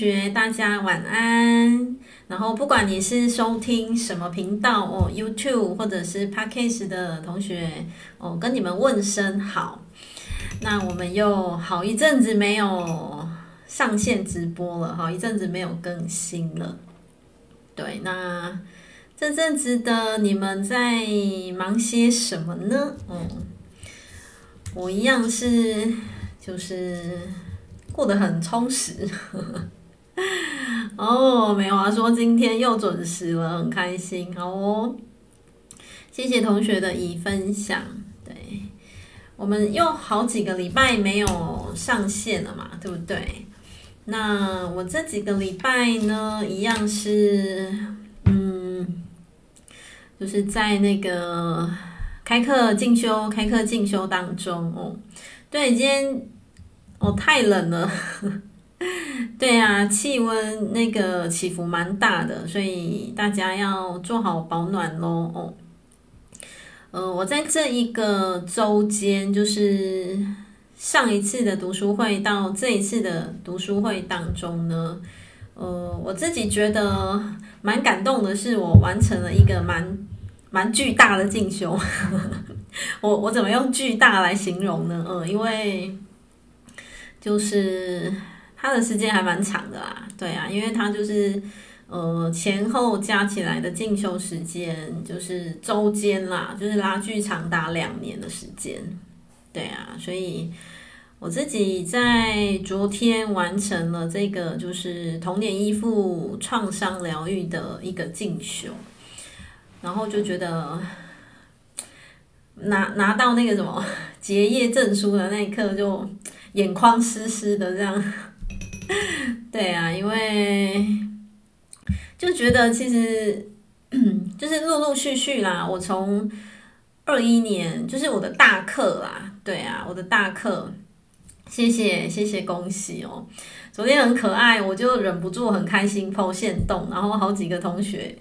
学，大家晚安。然后，不管你是收听什么频道哦，YouTube 或者是 Podcast 的同学哦，跟你们问声好。那我们又好一阵子没有上线直播了，好一阵子没有更新了。对，那这阵子的你们在忙些什么呢？嗯，我一样是，就是过得很充实。呵呵 哦，没有啊，说今天又准时了，很开心。哦，谢谢同学的已分享。对，我们又好几个礼拜没有上线了嘛，对不对？那我这几个礼拜呢，一样是，嗯，就是在那个开课进修、开课进修当中哦。对，今天哦太冷了。对啊，气温那个起伏蛮大的，所以大家要做好保暖喽。哦，呃，我在这一个周间，就是上一次的读书会到这一次的读书会当中呢，呃，我自己觉得蛮感动的，是我完成了一个蛮蛮巨大的进修。我我怎么用巨大来形容呢？呃，因为就是。他的时间还蛮长的啦，对啊，因为他就是呃前后加起来的进修时间就是周间啦，就是拉锯长达两年的时间，对啊，所以我自己在昨天完成了这个就是童年依附创伤疗愈的一个进修，然后就觉得拿拿到那个什么结业证书的那一刻，就眼眶湿湿的这样。对啊，因为就觉得其实 就是陆陆续续啦。我从二一年就是我的大课啦，对啊，我的大课，谢谢谢谢，恭喜哦！昨天很可爱，我就忍不住很开心 po 限动，然后好几个同学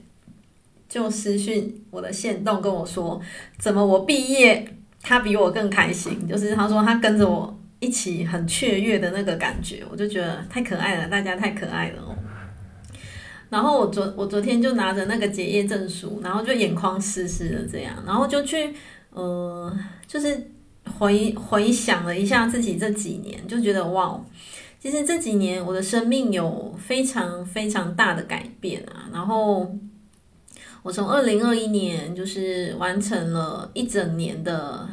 就私讯我的线动跟我说，怎么我毕业他比我更开心？就是他说他跟着我。一起很雀跃的那个感觉，我就觉得太可爱了，大家太可爱了哦。然后我昨我昨天就拿着那个结业证书，然后就眼眶湿湿的这样，然后就去呃，就是回回想了一下自己这几年，就觉得哇，其实这几年我的生命有非常非常大的改变啊。然后我从二零二一年就是完成了一整年的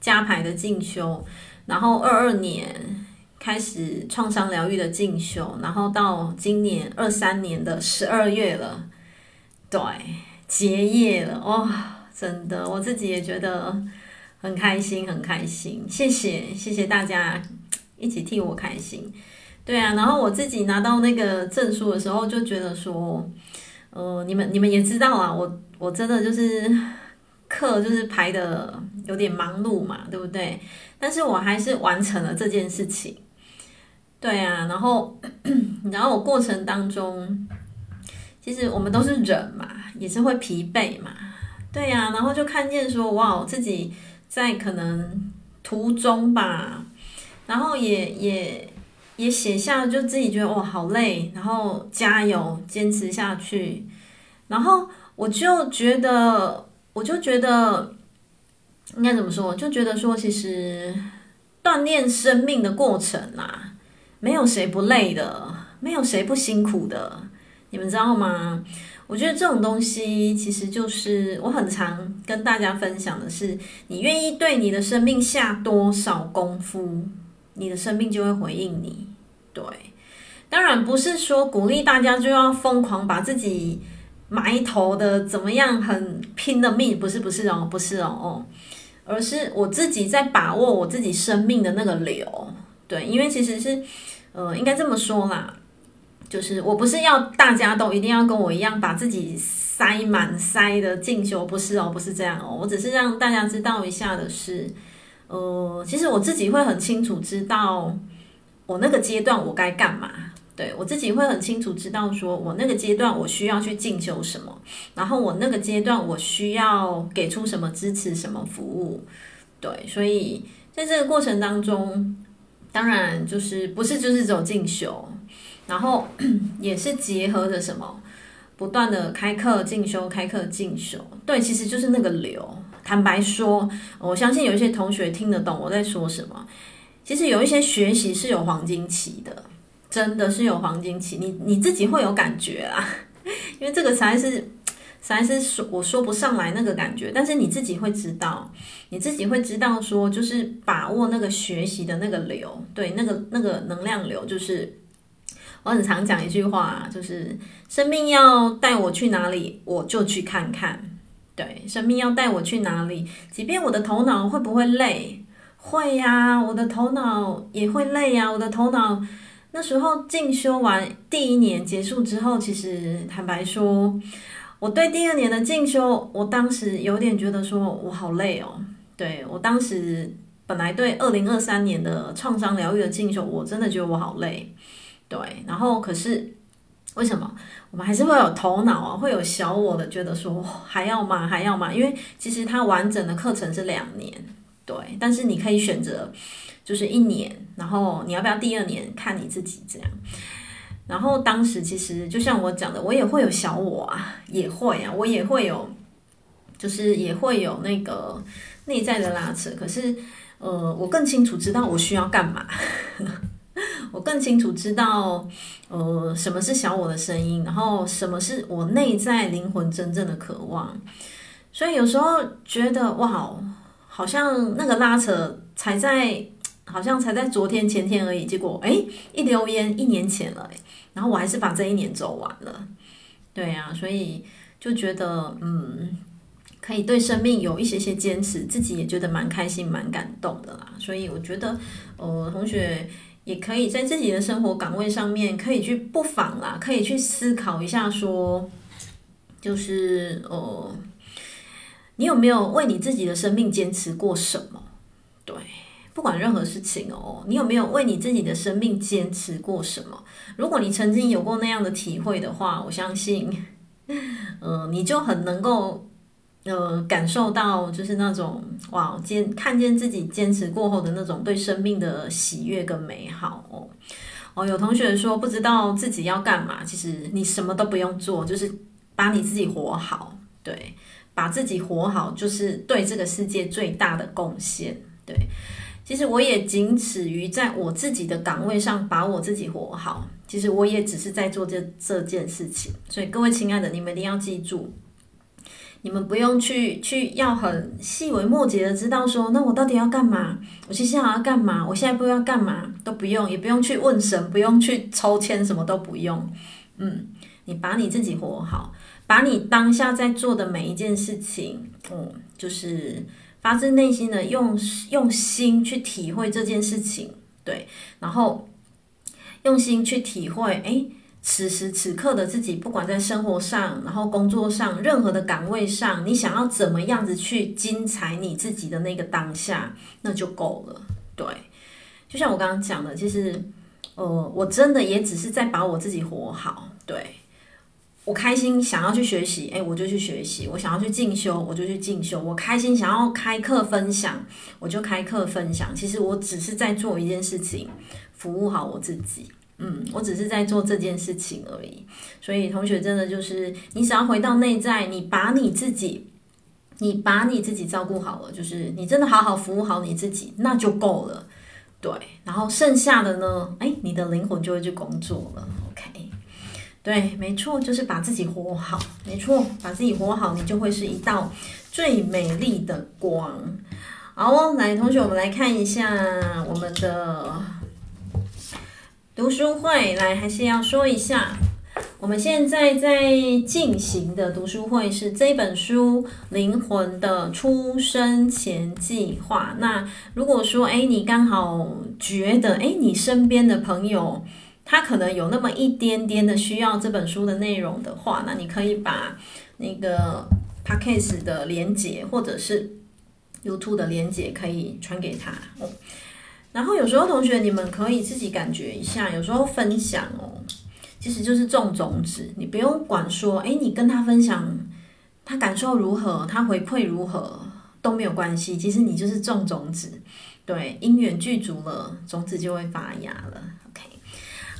加牌的进修。然后二二年开始创伤疗愈的进修，然后到今年二三年的十二月了，对，结业了，哦，真的，我自己也觉得很开心，很开心，谢谢，谢谢大家一起替我开心，对啊，然后我自己拿到那个证书的时候，就觉得说，呃，你们你们也知道啊，我我真的就是课就是排的有点忙碌嘛，对不对？但是我还是完成了这件事情，对啊，然后，然后我过程当中，其实我们都是人嘛，也是会疲惫嘛，对呀，然后就看见说，哇，自己在可能途中吧，然后也也也写下，就自己觉得哇，好累，然后加油，坚持下去，然后我就觉得，我就觉得。应该怎么说？就觉得说，其实锻炼生命的过程啊，没有谁不累的，没有谁不辛苦的。你们知道吗？我觉得这种东西其实就是我很常跟大家分享的是，你愿意对你的生命下多少功夫，你的生命就会回应你。对，当然不是说鼓励大家就要疯狂把自己埋头的怎么样，很拼的命，不是不是哦，不是哦哦。而是我自己在把握我自己生命的那个流，对，因为其实是，呃，应该这么说啦，就是我不是要大家都一定要跟我一样把自己塞满塞的进修，不是哦，不是这样哦，我只是让大家知道一下的是，呃，其实我自己会很清楚知道我那个阶段我该干嘛。对，我自己会很清楚知道，说我那个阶段我需要去进修什么，然后我那个阶段我需要给出什么支持、什么服务。对，所以在这个过程当中，当然就是不是就是走进修，然后也是结合着什么，不断的开课进修，开课进修。对，其实就是那个流。坦白说，我相信有一些同学听得懂我在说什么。其实有一些学习是有黄金期的，真的是有黄金期，你你自己会有感觉啊，因为这个才是。实在是说我说不上来那个感觉，但是你自己会知道，你自己会知道说，就是把握那个学习的那个流，对，那个那个能量流，就是我很常讲一句话，就是生命要带我去哪里，我就去看看。对，生命要带我去哪里，即便我的头脑会不会累，会呀，我的头脑也会累呀，我的头脑那时候进修完第一年结束之后，其实坦白说。我对第二年的进修，我当时有点觉得说，我好累哦。对，我当时本来对二零二三年的创伤疗愈的进修，我真的觉得我好累。对，然后可是为什么我们还是会有头脑啊，会有小我的觉得说还要吗？还要吗？因为其实它完整的课程是两年，对，但是你可以选择就是一年，然后你要不要第二年，看你自己这样。然后当时其实就像我讲的，我也会有小我啊，也会啊，我也会有，就是也会有那个内在的拉扯。可是，呃，我更清楚知道我需要干嘛，我更清楚知道，呃，什么是小我的声音，然后什么是我内在灵魂真正的渴望。所以有时候觉得哇，好像那个拉扯才在。好像才在昨天前天而已，结果诶，一溜烟一年前了，然后我还是把这一年走完了，对啊，所以就觉得嗯，可以对生命有一些些坚持，自己也觉得蛮开心、蛮感动的啦。所以我觉得，呃，同学也可以在自己的生活岗位上面，可以去不妨啦，可以去思考一下，说，就是呃，你有没有为你自己的生命坚持过什么？对。不管任何事情哦，你有没有为你自己的生命坚持过什么？如果你曾经有过那样的体会的话，我相信，呃，你就很能够，呃，感受到就是那种哇，坚看见自己坚持过后的那种对生命的喜悦跟美好哦。哦，有同学说不知道自己要干嘛，其实你什么都不用做，就是把你自己活好，对，把自己活好，就是对这个世界最大的贡献，对。其实我也仅止于在我自己的岗位上把我自己活好。其实我也只是在做这这件事情。所以各位亲爱的，你们一定要记住，你们不用去去要很细微末节的知道说，那我到底要干嘛？我接下来要干嘛？我现在不要干嘛？都不用，也不用去问神，不用去抽签，什么都不用。嗯，你把你自己活好，把你当下在做的每一件事情，嗯，就是。发自内心的用用心去体会这件事情，对，然后用心去体会，诶，此时此刻的自己，不管在生活上，然后工作上，任何的岗位上，你想要怎么样子去精彩你自己的那个当下，那就够了。对，就像我刚刚讲的，其实，呃，我真的也只是在把我自己活好，对。我开心想要去学习，诶，我就去学习；我想要去进修，我就去进修。我开心想要开课分享，我就开课分享。其实我只是在做一件事情，服务好我自己。嗯，我只是在做这件事情而已。所以同学真的就是，你只要回到内在，你把你自己，你把你自己照顾好了，就是你真的好好服务好你自己，那就够了。对，然后剩下的呢，诶，你的灵魂就会去工作了。对，没错，就是把自己活好。没错，把自己活好，你就会是一道最美丽的光。好哦，来，同学，我们来看一下我们的读书会。来，还是要说一下，我们现在在进行的读书会是这本书《灵魂的出生前计划》。那如果说，哎，你刚好觉得，哎，你身边的朋友，他可能有那么一点点的需要这本书的内容的话，那你可以把那个 Podcast 的连接或者是 YouTube 的连接可以传给他哦。然后有时候同学你们可以自己感觉一下，有时候分享哦，其实就是种种子。你不用管说，诶，你跟他分享，他感受如何，他回馈如何都没有关系。其实你就是种种子，对，因缘具足了，种子就会发芽了。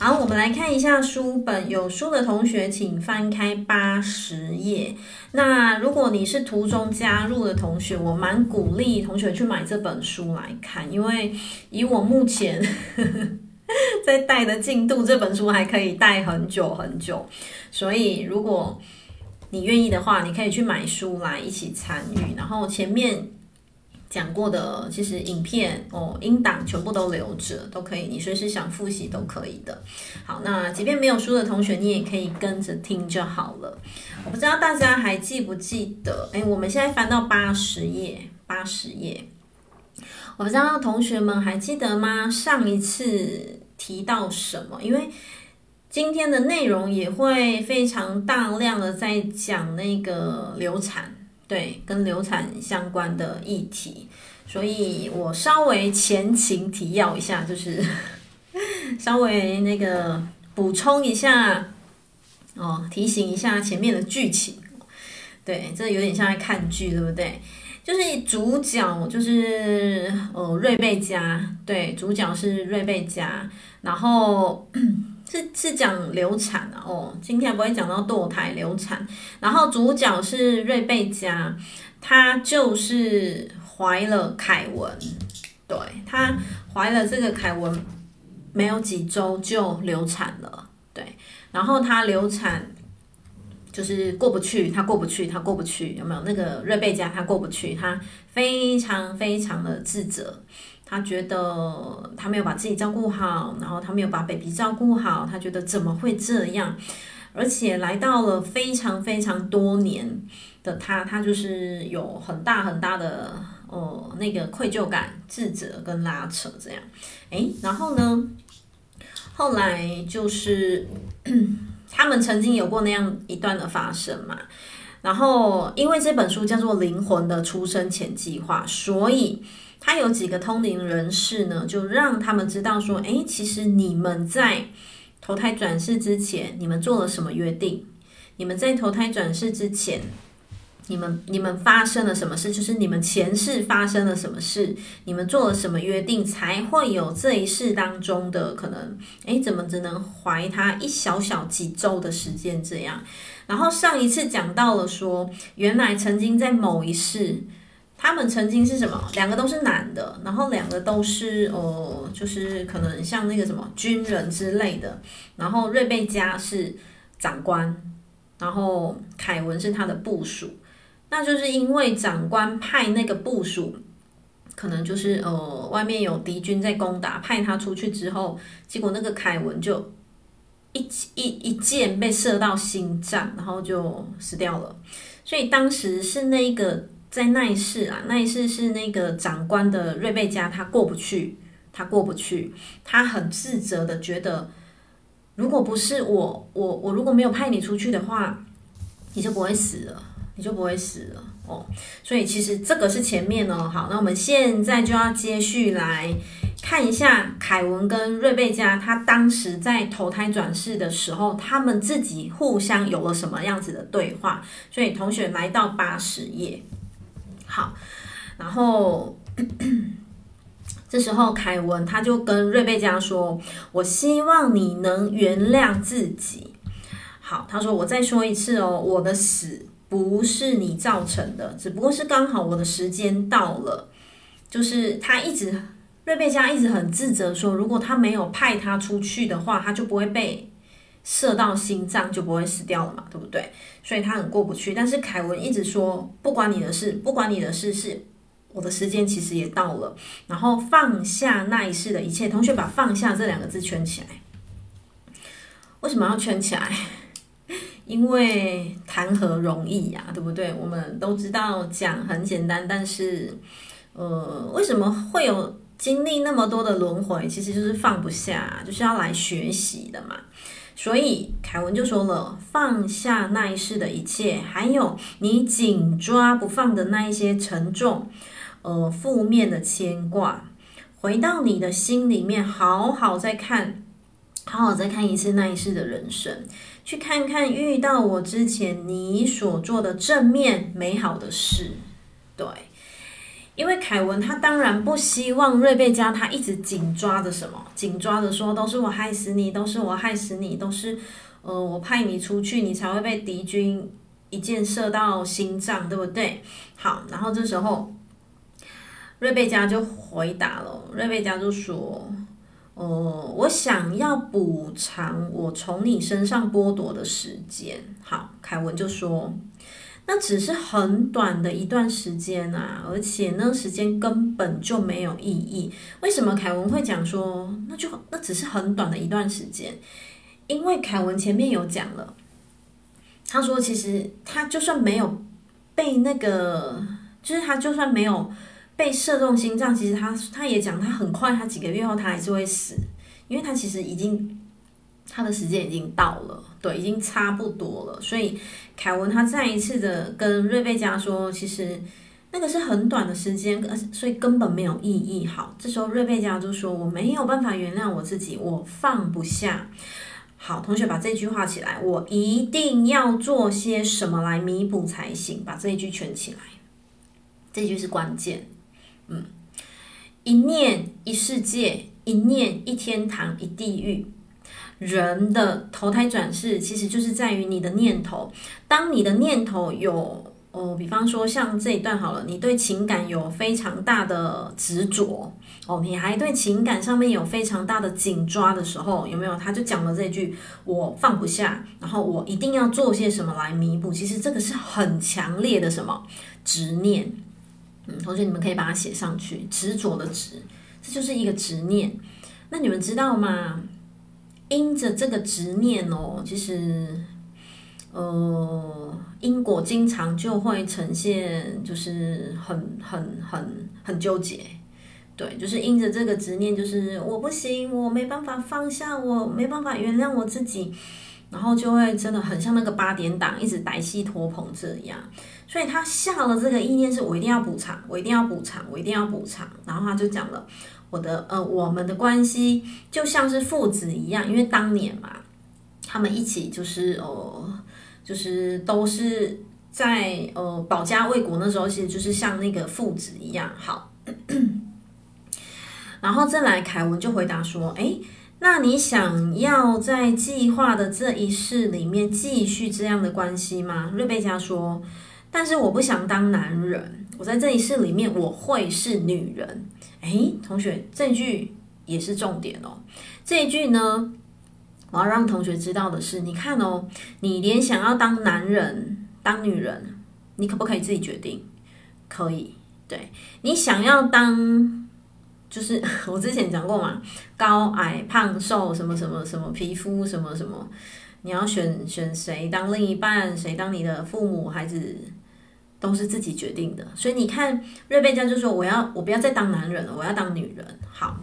好，我们来看一下书本，有书的同学请翻开八十页。那如果你是途中加入的同学，我蛮鼓励同学去买这本书来看，因为以我目前 在带的进度，这本书还可以带很久很久。所以如果你愿意的话，你可以去买书来一起参与。然后前面。讲过的其实影片哦，音档全部都留着，都可以，你随时想复习都可以的。好，那即便没有书的同学，你也可以跟着听就好了。我不知道大家还记不记得？诶，我们现在翻到八十页，八十页。我不知道同学们还记得吗？上一次提到什么？因为今天的内容也会非常大量的在讲那个流产。对，跟流产相关的议题，所以我稍微前情提要一下，就是 稍微那个补充一下哦，提醒一下前面的剧情。对，这有点像在看剧，对不对？就是主角就是呃瑞贝加，对，主角是瑞贝加，然后。是是讲流产啊，哦，今天不会讲到堕胎流产，然后主角是瑞贝加，她就是怀了凯文，对，她怀了这个凯文没有几周就流产了，对，然后她流产就是过不去，她过不去，她过不去，有没有？那个瑞贝加她过不去，她非常非常的自责。他觉得他没有把自己照顾好，然后他没有把 baby 照顾好，他觉得怎么会这样？而且来到了非常非常多年的他，他就是有很大很大的哦那个愧疚感、自责跟拉扯这样。诶，然后呢，后来就是他们曾经有过那样一段的发生嘛。然后因为这本书叫做《灵魂的出生前计划》，所以。他有几个通灵人士呢，就让他们知道说，诶，其实你们在投胎转世之前，你们做了什么约定？你们在投胎转世之前，你们你们发生了什么事？就是你们前世发生了什么事？你们做了什么约定，才会有这一世当中的可能？诶，怎么只能怀他一小小几周的时间这样？然后上一次讲到了说，原来曾经在某一世。他们曾经是什么？两个都是男的，然后两个都是呃，就是可能像那个什么军人之类的。然后瑞贝加是长官，然后凯文是他的部属。那就是因为长官派那个部属，可能就是呃外面有敌军在攻打，派他出去之后，结果那个凯文就一一一箭被射到心脏，然后就死掉了。所以当时是那个。在那一世啊，那一世是那个长官的瑞贝加，他过不去，他过不去，他很自责的觉得，如果不是我，我我如果没有派你出去的话，你就不会死了，你就不会死了哦。所以其实这个是前面哦。好，那我们现在就要接续来看一下凯文跟瑞贝加，他当时在投胎转世的时候，他们自己互相有了什么样子的对话。所以同学来到八十页。好，然后 这时候凯文他就跟瑞贝加说：“我希望你能原谅自己。”好，他说：“我再说一次哦，我的死不是你造成的，只不过是刚好我的时间到了。”就是他一直瑞贝加一直很自责说，如果他没有派他出去的话，他就不会被射到心脏，就不会死掉了嘛，对不对？所以他很过不去，但是凯文一直说不关你的事，不关你的事，是我的时间其实也到了，然后放下那一世的一切。同学把“放下”这两个字圈起来，为什么要圈起来？因为谈何容易呀，对不对？我们都知道讲很简单，但是呃，为什么会有经历那么多的轮回？其实就是放不下，就是要来学习的嘛。所以凯文就说了，放下那一世的一切，还有你紧抓不放的那一些沉重、呃负面的牵挂，回到你的心里面，好好再看，好好再看一次那一世的人生，去看看遇到我之前你所做的正面美好的事，对，因为凯文他当然不希望瑞贝加他一直紧抓着什么，紧抓着说都是我害死你，都是我害死你，都是呃我派你出去，你才会被敌军一箭射到心脏，对不对？好，然后这时候瑞贝加就回答了，瑞贝加就说。哦、呃，我想要补偿我从你身上剥夺的时间。好，凯文就说，那只是很短的一段时间啊，而且那时间根本就没有意义。为什么凯文会讲说，那就那只是很短的一段时间？因为凯文前面有讲了，他说其实他就算没有被那个，就是他就算没有。被射中心脏，其实他他也讲，他很快，他几个月后他还是会死，因为他其实已经他的时间已经到了，对，已经差不多了。所以凯文他再一次的跟瑞贝加说，其实那个是很短的时间，呃所以根本没有意义。好，这时候瑞贝加就说：“我没有办法原谅我自己，我放不下。”好，同学把这句话起来，我一定要做些什么来弥补才行。把这一句圈起来，这句是关键。嗯，一念一世界，一念一天堂，一地狱。人的投胎转世，其实就是在于你的念头。当你的念头有哦，比方说像这一段好了，你对情感有非常大的执着哦，你还对情感上面有非常大的紧抓的时候，有没有？他就讲了这句：我放不下，然后我一定要做些什么来弥补。其实这个是很强烈的什么执念。嗯，同学，你们可以把它写上去。执着的执，这就是一个执念。那你们知道吗？因着这个执念哦，其实，呃，因果经常就会呈现，就是很、很、很、很纠结。对，就是因着这个执念，就是我不行，我没办法放下，我没办法原谅我自己。然后就会真的很像那个八点档，一直白戏拖棚这样。所以他下了这个意念，是我一定要补偿，我一定要补偿，我一定要补偿。然后他就讲了，我的呃，我们的关系就像是父子一样，因为当年嘛，他们一起就是呃，就是都是在呃保家卫国那时候，其实就是像那个父子一样。好，然后再来，凯文就回答说，哎。那你想要在计划的这一世里面继续这样的关系吗？瑞贝加说：“但是我不想当男人，我在这一世里面我会是女人。”诶，同学，这句也是重点哦。这一句呢，我要让同学知道的是，你看哦，你连想要当男人、当女人，你可不可以自己决定？可以。对，你想要当。就是 我之前讲过嘛，高矮胖瘦什么什么什么皮肤什么什么，你要选选谁当另一半，谁当你的父母，孩子都是自己决定的。所以你看瑞贝加就说，我要我不要再当男人了，我要当女人。好，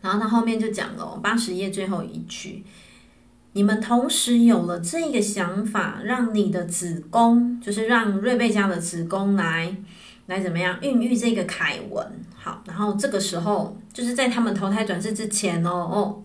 然后他后面就讲了八十页最后一句，你们同时有了这个想法，让你的子宫，就是让瑞贝加的子宫来。来怎么样孕育这个凯文？好，然后这个时候就是在他们投胎转世之前哦哦，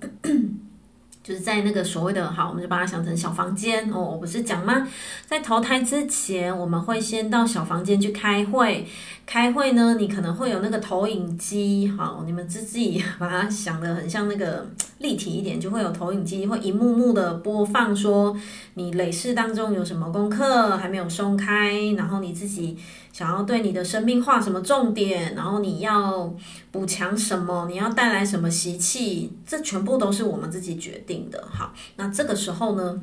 就是在那个所谓的好，我们就把它想成小房间哦。我不是讲吗？在投胎之前，我们会先到小房间去开会。开会呢，你可能会有那个投影机，好，你们自己 把它想得很像那个立体一点，就会有投影机，会一幕幕的播放，说你累世当中有什么功课还没有松开，然后你自己。想要对你的生命画什么重点，然后你要补强什么，你要带来什么习气，这全部都是我们自己决定的。好，那这个时候呢，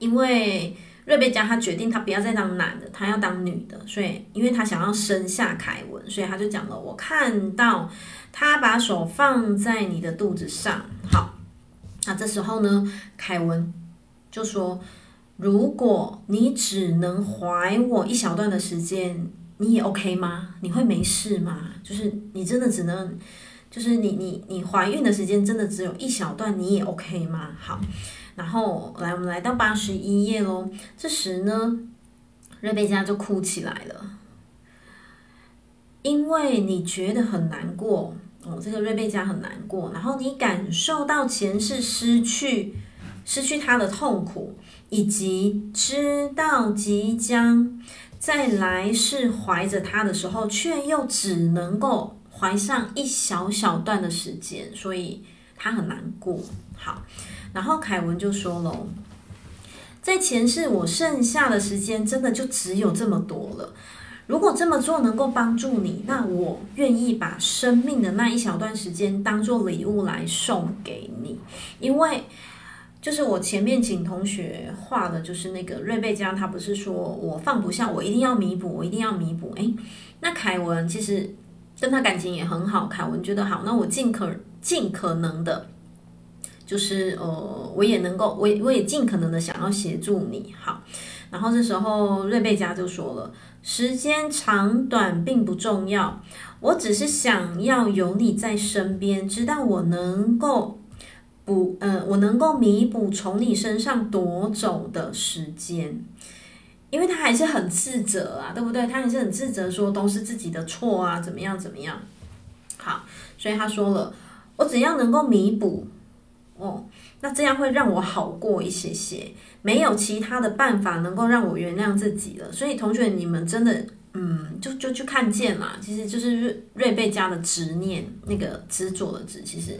因为瑞贝加他决定他不要再当男的，他要当女的，所以因为他想要生下凯文，所以他就讲了：我看到他把手放在你的肚子上。好，那这时候呢，凯文就说。如果你只能怀我一小段的时间，你也 OK 吗？你会没事吗？就是你真的只能，就是你你你怀孕的时间真的只有一小段，你也 OK 吗？好，然后来我们来到八十一页喽。这时呢，瑞贝加就哭起来了，因为你觉得很难过哦，这个瑞贝加很难过，然后你感受到前世失去。失去他的痛苦，以及知道即将在来世怀着他的时候，却又只能够怀上一小小段的时间，所以他很难过。好，然后凯文就说了，在前世我剩下的时间真的就只有这么多了。如果这么做能够帮助你，那我愿意把生命的那一小段时间当做礼物来送给你。因为就是我前面请同学画的，就是那个瑞贝加，他不是说我放不下，我一定要弥补，我一定要弥补。诶，那凯文其实跟他感情也很好，凯文觉得好，那我尽可尽可能的，就是呃，我也能够，我我也尽可能的想要协助你。好，然后这时候瑞贝加就说了。时间长短并不重要，我只是想要有你在身边，直到我能够补，呃，我能够弥补从你身上夺走的时间，因为他还是很自责啊，对不对？他还是很自责，说都是自己的错啊，怎么样怎么样。好，所以他说了，我只要能够弥补，哦。那这样会让我好过一些些，没有其他的办法能够让我原谅自己了。所以同学，你们真的，嗯，就就去看见嘛，其实就是瑞瑞贝加的执念，那个执着的执，其实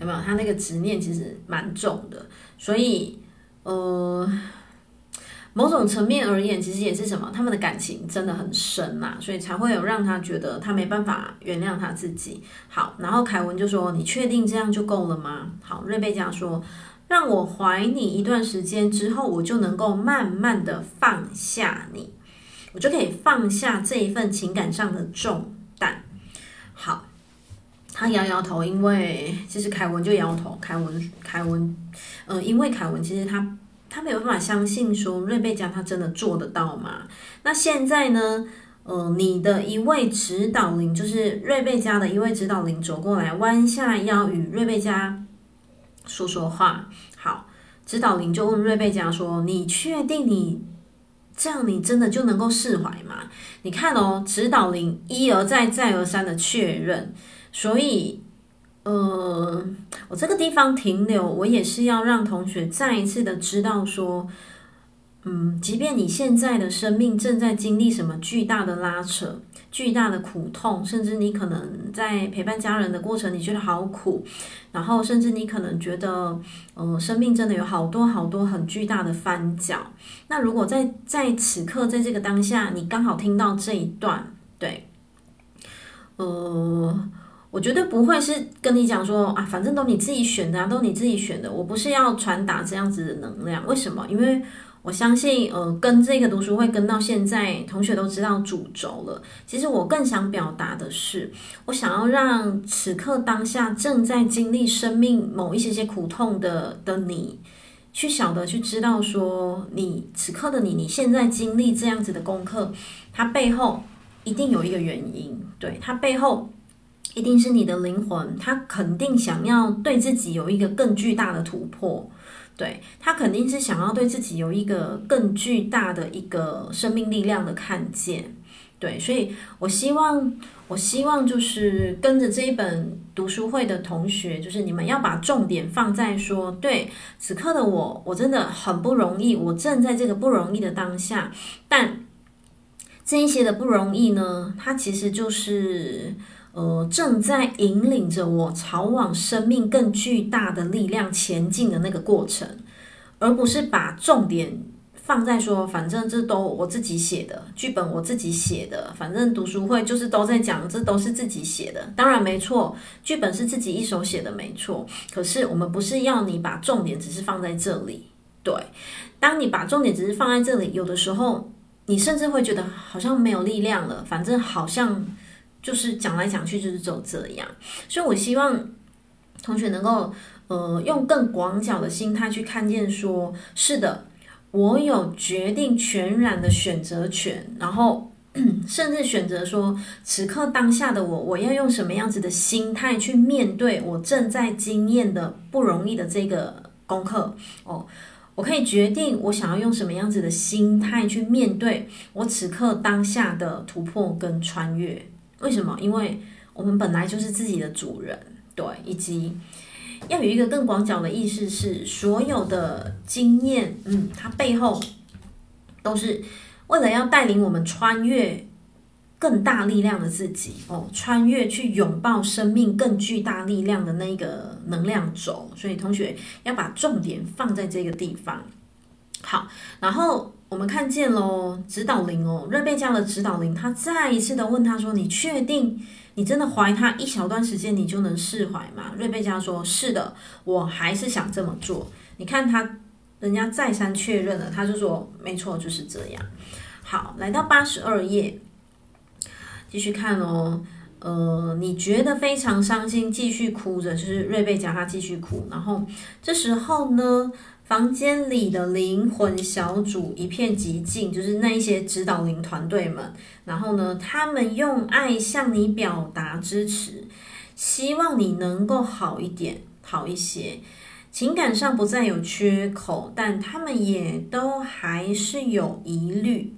有没有？他那个执念其实蛮重的，所以，呃。某种层面而言，其实也是什么？他们的感情真的很深呐，所以才会有让他觉得他没办法原谅他自己。好，然后凯文就说：“你确定这样就够了吗？”好，瑞贝加说：“让我怀你一段时间之后，我就能够慢慢的放下你，我就可以放下这一份情感上的重担。”好，他摇摇头，因为其实凯文就摇头。凯文，凯文，呃，因为凯文其实他。他没有办法相信说瑞贝加他真的做得到吗？那现在呢？呃，你的一位指导灵，就是瑞贝加的一位指导灵走过来，弯下腰与瑞贝加说说话。好，指导灵就问瑞贝加说：“你确定你这样，你真的就能够释怀吗？”你看哦，指导灵一而再、再而三的确认，所以。呃，我这个地方停留，我也是要让同学再一次的知道说，嗯，即便你现在的生命正在经历什么巨大的拉扯、巨大的苦痛，甚至你可能在陪伴家人的过程，你觉得好苦，然后甚至你可能觉得，呃，生命真的有好多好多很巨大的翻搅。那如果在在此刻，在这个当下，你刚好听到这一段，对，呃。我绝对不会是跟你讲说啊，反正都你自己选的啊，都你自己选的。我不是要传达这样子的能量，为什么？因为我相信，呃，跟这个读书会跟到现在，同学都知道主轴了。其实我更想表达的是，我想要让此刻当下正在经历生命某一些些苦痛的的你，去晓得去知道说，你此刻的你，你现在经历这样子的功课，它背后一定有一个原因，对，它背后。一定是你的灵魂，他肯定想要对自己有一个更巨大的突破，对，他肯定是想要对自己有一个更巨大的一个生命力量的看见，对，所以我希望，我希望就是跟着这一本读书会的同学，就是你们要把重点放在说，对，此刻的我，我真的很不容易，我正在这个不容易的当下，但这一些的不容易呢，它其实就是。呃，正在引领着我朝往生命更巨大的力量前进的那个过程，而不是把重点放在说，反正这都我自己写的剧本，我自己写的，反正读书会就是都在讲，这都是自己写的。当然没错，剧本是自己一手写的，没错。可是我们不是要你把重点只是放在这里，对。当你把重点只是放在这里，有的时候你甚至会觉得好像没有力量了，反正好像。就是讲来讲去就是走这样，所以我希望同学能够呃用更广角的心态去看见说，说是的，我有决定全然的选择权，然后 甚至选择说此刻当下的我，我要用什么样子的心态去面对我正在经验的不容易的这个功课哦，我可以决定我想要用什么样子的心态去面对我此刻当下的突破跟穿越。为什么？因为我们本来就是自己的主人，对，以及要有一个更广角的意识，是所有的经验，嗯，它背后都是为了要带领我们穿越更大力量的自己哦，穿越去拥抱生命更巨大力量的那个能量轴。所以同学要把重点放在这个地方。好，然后我们看见喽，指导灵哦，瑞贝加的指导灵，他再一次的问他说：“你确定你真的怀他一小段时间，你就能释怀吗？”瑞贝加说：“是的，我还是想这么做。”你看他，人家再三确认了，他就说：“没错，就是这样。”好，来到八十二页，继续看哦。呃，你觉得非常伤心，继续哭着，就是瑞贝加他继续哭，然后这时候呢？房间里的灵魂小组一片寂静，就是那一些指导灵团队们。然后呢，他们用爱向你表达支持，希望你能够好一点，好一些，情感上不再有缺口。但他们也都还是有疑虑。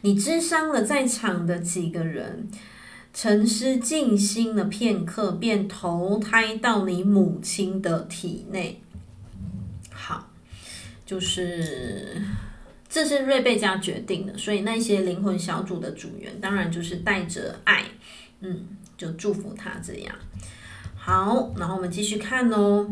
你咨商了在场的几个人，沉思静心了片刻，便投胎到你母亲的体内。就是，这是瑞贝加决定的，所以那些灵魂小组的组员当然就是带着爱，嗯，就祝福他这样。好，然后我们继续看哦。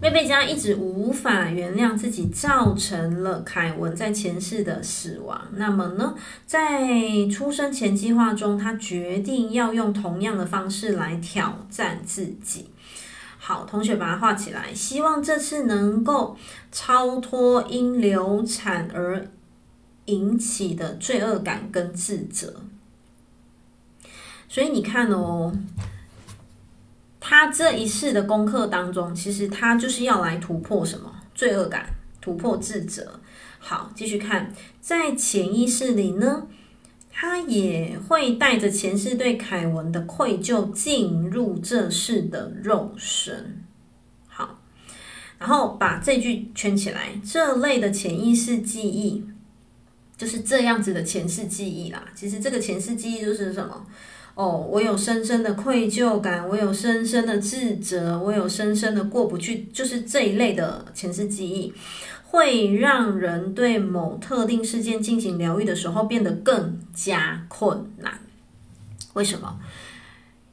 瑞贝加一直无法原谅自己造成了凯文在前世的死亡，那么呢，在出生前计划中，他决定要用同样的方式来挑战自己。好，同学把它画起来。希望这次能够超脱因流产而引起的罪恶感跟自责。所以你看哦，他这一世的功课当中，其实他就是要来突破什么？罪恶感，突破自责。好，继续看，在潜意识里呢，他也会带着前世对凯文的愧疚进入这世的肉身。好，然后把这句圈起来。这类的潜意识记忆就是这样子的前世记忆啦。其实这个前世记忆就是什么？哦，我有深深的愧疚感，我有深深的自责，我有深深的过不去，就是这一类的前世记忆。会让人对某特定事件进行疗愈的时候变得更加困难。为什么？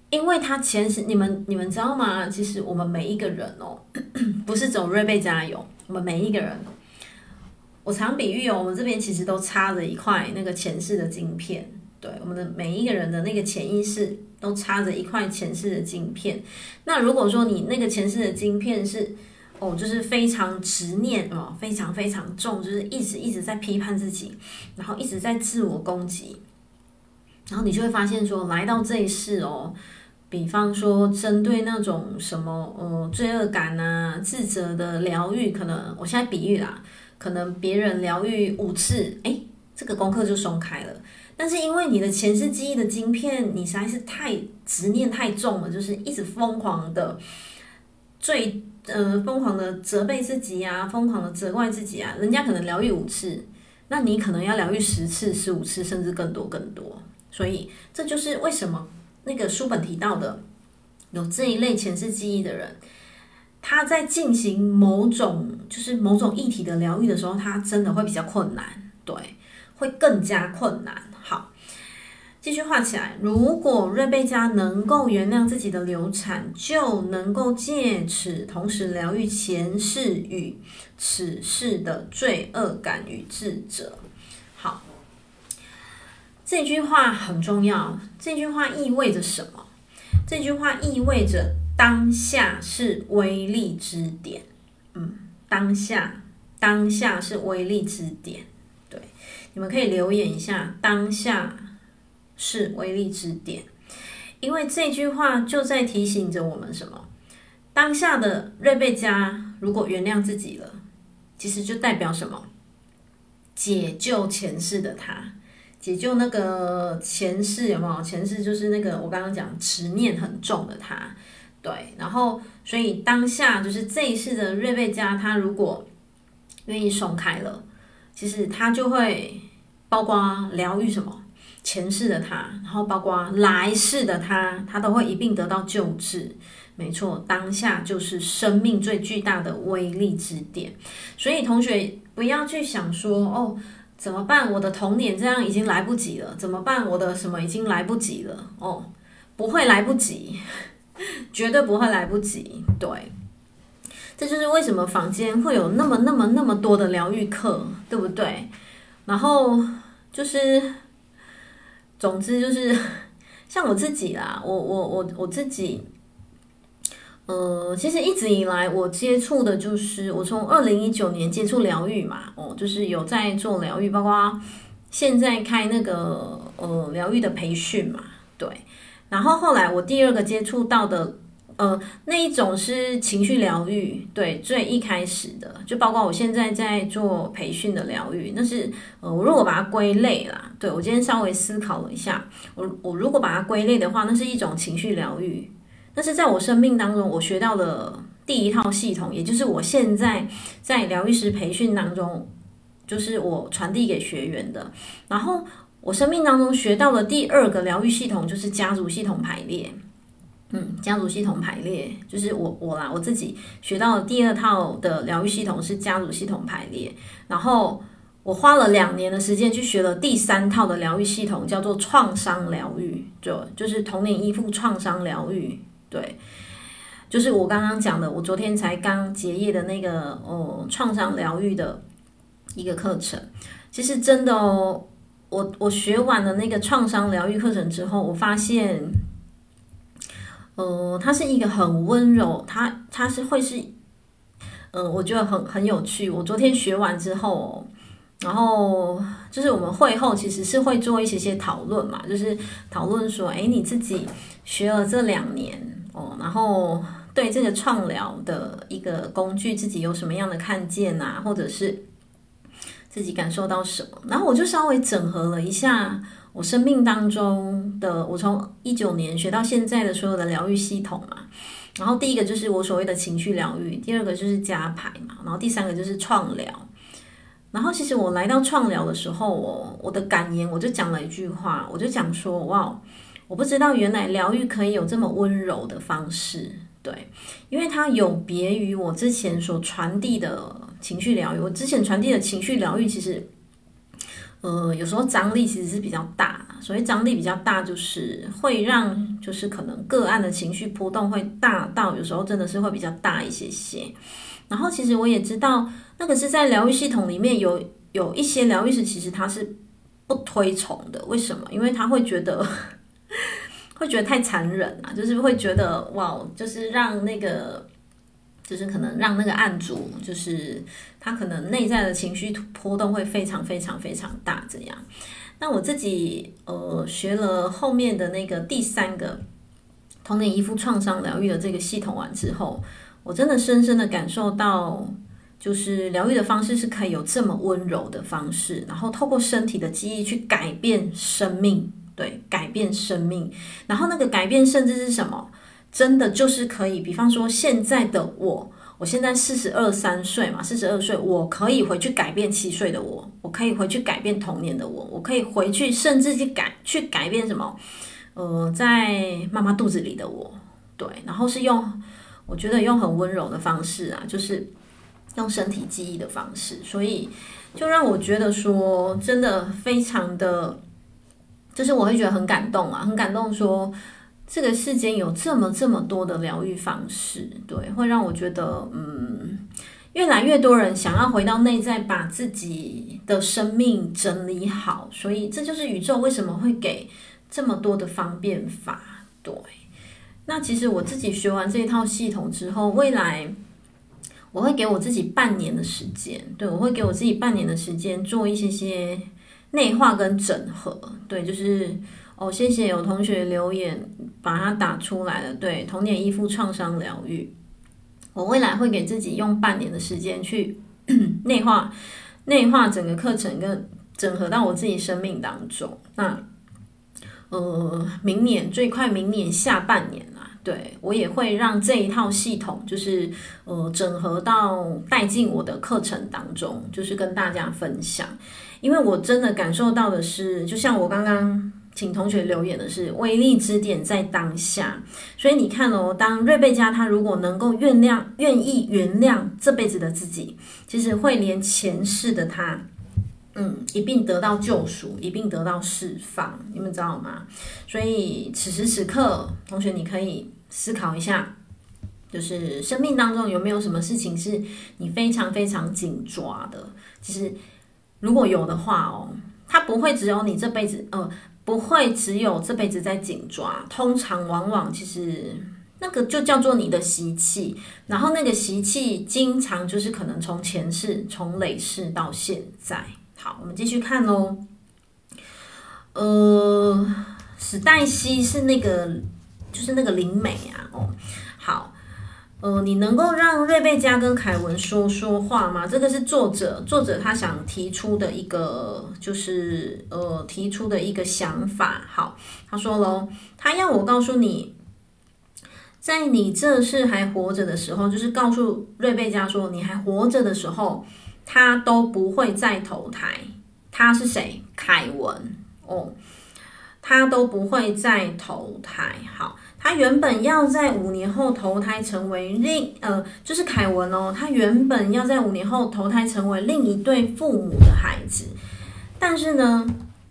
因为他前世，你们你们知道吗？其实我们每一个人哦，不是走瑞贝加油，我们每一个人，我常比喻哦，我们这边其实都插着一块那个前世的晶片。对，我们的每一个人的那个潜意识都插着一块前世的晶片。那如果说你那个前世的晶片是哦，就是非常执念哦，非常非常重，就是一直一直在批判自己，然后一直在自我攻击，然后你就会发现说，来到这一世哦，比方说针对那种什么呃罪恶感啊、自责的疗愈，可能我现在比喻啦，可能别人疗愈五次，哎，这个功课就松开了，但是因为你的前世记忆的晶片，你实在是太执念太重了，就是一直疯狂的最。呃，疯狂的责备自己啊，疯狂的责怪自己啊，人家可能疗愈五次，那你可能要疗愈十次、十五次，甚至更多更多。所以这就是为什么那个书本提到的，有这一类前世记忆的人，他在进行某种就是某种议题的疗愈的时候，他真的会比较困难，对，会更加困难。好。继续画起来。如果瑞贝加能够原谅自己的流产，就能够借此同时疗愈前世与此世的罪恶感与自责。好，这句话很重要。这句话意味着什么？这句话意味着当下是威力之点。嗯，当下，当下是威力之点。对，你们可以留言一下，当下。是威力之点，因为这句话就在提醒着我们什么？当下的瑞贝加如果原谅自己了，其实就代表什么？解救前世的他，解救那个前世有没有？前世就是那个我刚刚讲执念很重的他，对。然后，所以当下就是这一世的瑞贝加，他如果愿意松开了，其实他就会包括疗愈什么？前世的他，然后包括来世的他，他都会一并得到救治。没错，当下就是生命最巨大的威力之点。所以同学不要去想说哦，怎么办？我的童年这样已经来不及了，怎么办？我的什么已经来不及了？哦，不会来不及，绝对不会来不及。对，这就是为什么房间会有那么那么那么多的疗愈课，对不对？然后就是，总之就是。像我自己啦，我我我我自己，呃，其实一直以来我接触的就是我从二零一九年接触疗愈嘛，哦，就是有在做疗愈，包括现在开那个呃疗愈的培训嘛，对，然后后来我第二个接触到的。呃，那一种是情绪疗愈，对，最一开始的，就包括我现在在做培训的疗愈，那是呃，我如果把它归类啦，对，我今天稍微思考了一下，我我如果把它归类的话，那是一种情绪疗愈，那是在我生命当中我学到的第一套系统，也就是我现在在疗愈师培训当中，就是我传递给学员的，然后我生命当中学到的第二个疗愈系统就是家族系统排列。嗯，家族系统排列就是我我啦，我自己学到的第二套的疗愈系统是家族系统排列，然后我花了两年的时间去学了第三套的疗愈系统，叫做创伤疗愈，就就是童年依附创伤疗愈，对，就是我刚刚讲的，我昨天才刚结业的那个哦，创伤疗愈的一个课程，其实真的哦，我我学完了那个创伤疗愈课程之后，我发现。呃，他是一个很温柔，他他是会是，呃，我觉得很很有趣。我昨天学完之后，然后就是我们会后其实是会做一些些讨论嘛，就是讨论说，哎，你自己学了这两年哦，然后对这个创疗的一个工具，自己有什么样的看见啊，或者是自己感受到什么？然后我就稍微整合了一下。我生命当中的，我从一九年学到现在的所有的疗愈系统嘛，然后第一个就是我所谓的情绪疗愈，第二个就是加排嘛，然后第三个就是创疗。然后其实我来到创疗的时候，我我的感言我就讲了一句话，我就讲说，哇，我不知道原来疗愈可以有这么温柔的方式，对，因为它有别于我之前所传递的情绪疗愈，我之前传递的情绪疗愈其实。呃，有时候张力其实是比较大，所以张力比较大，就是会让就是可能个案的情绪波动会大到有时候真的是会比较大一些些。然后其实我也知道，那个是在疗愈系统里面有有一些疗愈师其实他是不推崇的，为什么？因为他会觉得 会觉得太残忍啊，就是会觉得哇，就是让那个。就是可能让那个案主，就是他可能内在的情绪波动会非常非常非常大，这样。那我自己呃学了后面的那个第三个童年依附创伤疗愈的这个系统完之后，我真的深深的感受到，就是疗愈的方式是可以有这么温柔的方式，然后透过身体的记忆去改变生命，对，改变生命。然后那个改变甚至是什么？真的就是可以，比方说现在的我，我现在四十二三岁嘛，四十二岁，我可以回去改变七岁的我，我可以回去改变童年的我，我可以回去甚至去改去改变什么？呃，在妈妈肚子里的我，对，然后是用我觉得用很温柔的方式啊，就是用身体记忆的方式，所以就让我觉得说真的非常的，就是我会觉得很感动啊，很感动说。这个世间有这么这么多的疗愈方式，对，会让我觉得，嗯，越来越多人想要回到内在，把自己的生命整理好，所以这就是宇宙为什么会给这么多的方便法，对。那其实我自己学完这一套系统之后，未来我会给我自己半年的时间，对，我会给我自己半年的时间做一些些内化跟整合，对，就是。哦，谢谢有同学留言把它打出来了。对，童年依附创伤疗愈，我未来会给自己用半年的时间去 内化、内化整个课程跟整合到我自己生命当中。那呃，明年最快明年下半年啦，对，我也会让这一套系统就是呃整合到带进我的课程当中，就是跟大家分享。因为我真的感受到的是，就像我刚刚。请同学留言的是威力之点在当下，所以你看哦，当瑞贝加他如果能够原谅、愿意原谅这辈子的自己，其实会连前世的他，嗯，一并得到救赎，一并得到释放，你们知道吗？所以此时此刻，同学你可以思考一下，就是生命当中有没有什么事情是你非常非常紧抓的？其实如果有的话哦，它不会只有你这辈子，呃。不会只有这辈子在紧抓，通常往往其实那个就叫做你的习气，然后那个习气经常就是可能从前世、从累世到现在。好，我们继续看喽。呃，史黛西是那个，就是那个灵美啊。哦，好。呃，你能够让瑞贝加跟凯文说说话吗？这个是作者，作者他想提出的一个，就是呃，提出的一个想法。好，他说喽，他要我告诉你，在你这世还活着的时候，就是告诉瑞贝加说，你还活着的时候，他都不会再投胎。他是谁？凯文哦，他都不会再投胎。好。他原本要在五年后投胎成为另呃，就是凯文哦，他原本要在五年后投胎成为另一对父母的孩子，但是呢，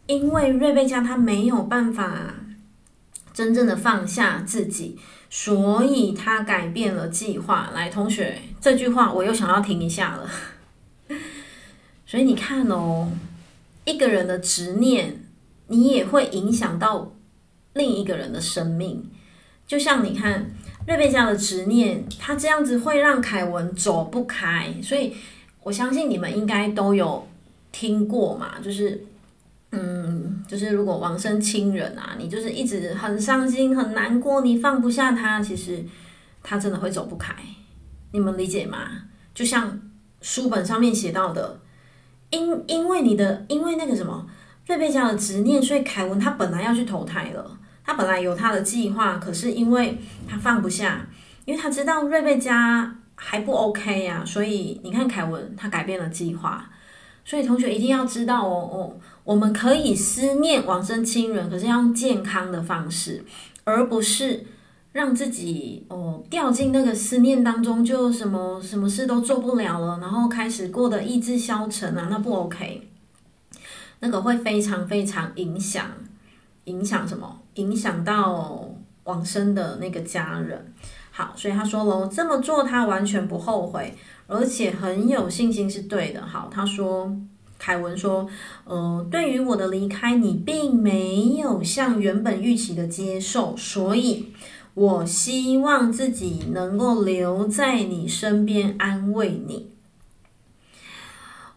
因为瑞贝加他没有办法真正的放下自己，所以他改变了计划。来，同学，这句话我又想要停一下了。所以你看哦，一个人的执念，你也会影响到另一个人的生命。就像你看瑞贝加的执念，他这样子会让凯文走不开，所以我相信你们应该都有听过嘛，就是，嗯，就是如果往生亲人啊，你就是一直很伤心、很难过，你放不下他，其实他真的会走不开，你们理解吗？就像书本上面写到的，因因为你的因为那个什么瑞贝加的执念，所以凯文他本来要去投胎了。他本来有他的计划，可是因为他放不下，因为他知道瑞贝加还不 OK 呀、所以你看凯文他改变了计划。所以同学一定要知道哦哦，我们可以思念往生亲人，可是要用健康的方式，而不是让自己哦掉进那个思念当中，就什么什么事都做不了了，然后开始过得意志消沉啊，那不 OK，那个会非常非常影响。影响什么？影响到往生的那个家人。好，所以他说喽，这么做他完全不后悔，而且很有信心是对的。好，他说，凯文说，呃，对于我的离开，你并没有像原本预期的接受，所以我希望自己能够留在你身边安慰你。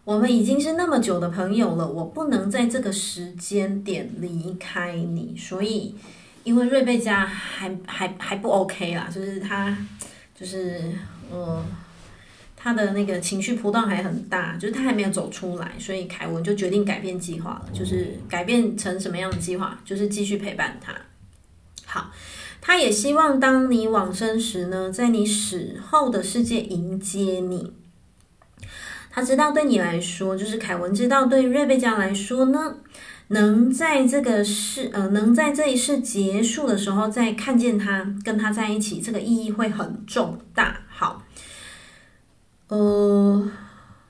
我们已经是那么久的朋友了，我不能在这个时间点离开你，所以，因为瑞贝加还还还不 OK 啦，就是他，就是呃，他的那个情绪波动还很大，就是他还没有走出来，所以凯文就决定改变计划了，就是改变成什么样的计划，就是继续陪伴他。好，他也希望当你往生时呢，在你死后的世界迎接你。他知道对你来说，就是凯文知道对瑞贝加来说呢，能在这个世呃，能在这一世结束的时候再看见他，跟他在一起，这个意义会很重大。好，呃，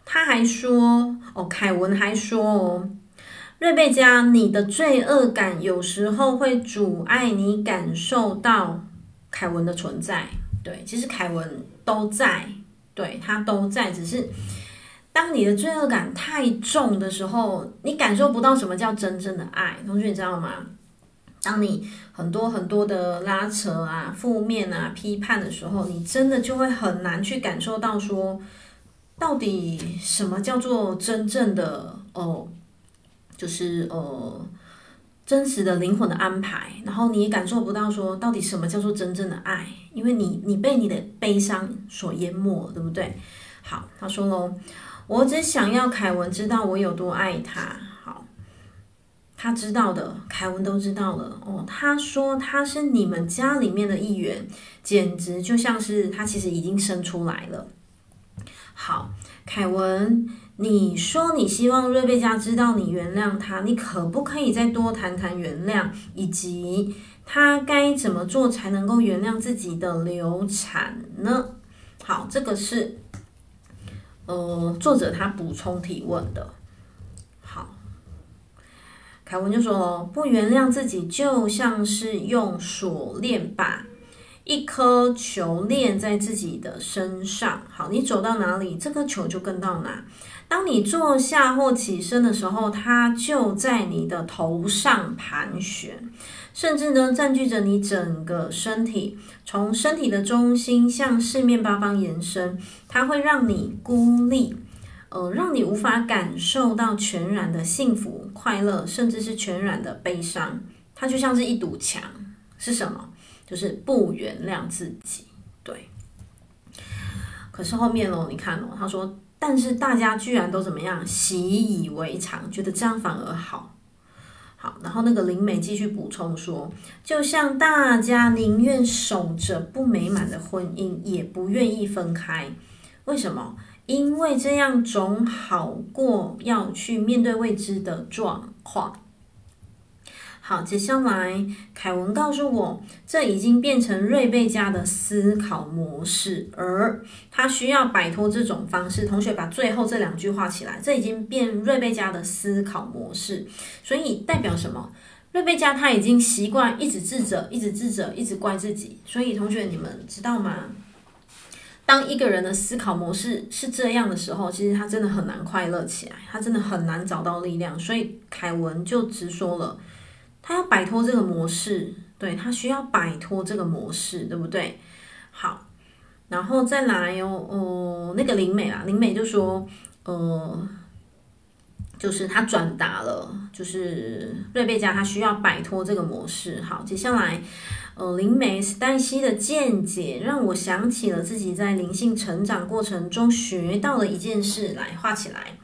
他还说哦，凯文还说哦，瑞贝加，你的罪恶感有时候会阻碍你感受到凯文的存在。对，其实凯文都在，对，他都在，只是。当你的罪恶感太重的时候，你感受不到什么叫真正的爱。同学，你知道吗？当你很多很多的拉扯啊、负面啊、批判的时候，你真的就会很难去感受到说，到底什么叫做真正的哦，就是呃真实的灵魂的安排。然后你也感受不到说，到底什么叫做真正的爱，因为你你被你的悲伤所淹没，对不对？好，他说喽。我只想要凯文知道我有多爱他。好，他知道的，凯文都知道了。哦，他说他是你们家里面的一员，简直就像是他其实已经生出来了。好，凯文，你说你希望瑞贝加知道你原谅他，你可不可以再多谈谈原谅，以及他该怎么做才能够原谅自己的流产呢？好，这个是呃作者他补充提问的。好，凯文就说，不原谅自己就像是用锁链把。一颗球链在自己的身上，好，你走到哪里，这颗球就跟到哪。当你坐下或起身的时候，它就在你的头上盘旋，甚至呢占据着你整个身体，从身体的中心向四面八方延伸。它会让你孤立，呃，让你无法感受到全然的幸福、快乐，甚至是全然的悲伤。它就像是一堵墙，是什么？就是不原谅自己，对。可是后面哦，你看哦，他说，但是大家居然都怎么样，习以为常，觉得这样反而好。然后那个灵媒继续补充说，就像大家宁愿守着不美满的婚姻，也不愿意分开。为什么？因为这样总好过要去面对未知的状况。好，接下来凯文告诉我，这已经变成瑞贝加的思考模式，而他需要摆脱这种方式。同学把最后这两句画起来，这已经变瑞贝加的思考模式，所以代表什么？瑞贝加他已经习惯一直自责，一直自责，一直怪自己。所以同学你们知道吗？当一个人的思考模式是这样的时候，其实他真的很难快乐起来，他真的很难找到力量。所以凯文就直说了。他要摆脱这个模式，对，他需要摆脱这个模式，对不对？好，然后再来哦，哦，那个灵美啊，灵美就说，呃，就是他转达了，就是瑞贝加他需要摆脱这个模式。好，接下来，呃，灵美史黛西的见解让我想起了自己在灵性成长过程中学到的一件事，来画起来，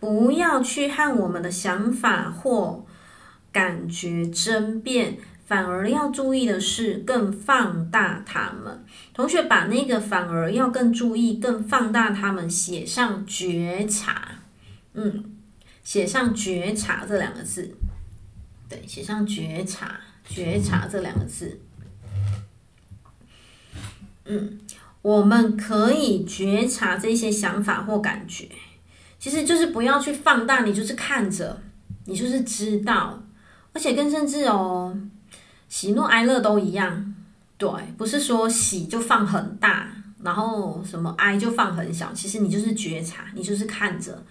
不要去和我们的想法或。感觉争辩，反而要注意的是更放大他们。同学把那个反而要更注意、更放大他们写上觉察，嗯，写上觉察这两个字，对，写上觉察、觉察这两个字。嗯，我们可以觉察这些想法或感觉，其实就是不要去放大，你就是看着，你就是知道。而且更甚至哦，喜怒哀乐都一样，对，不是说喜就放很大，然后什么哀就放很小。其实你就是觉察，你就是看着，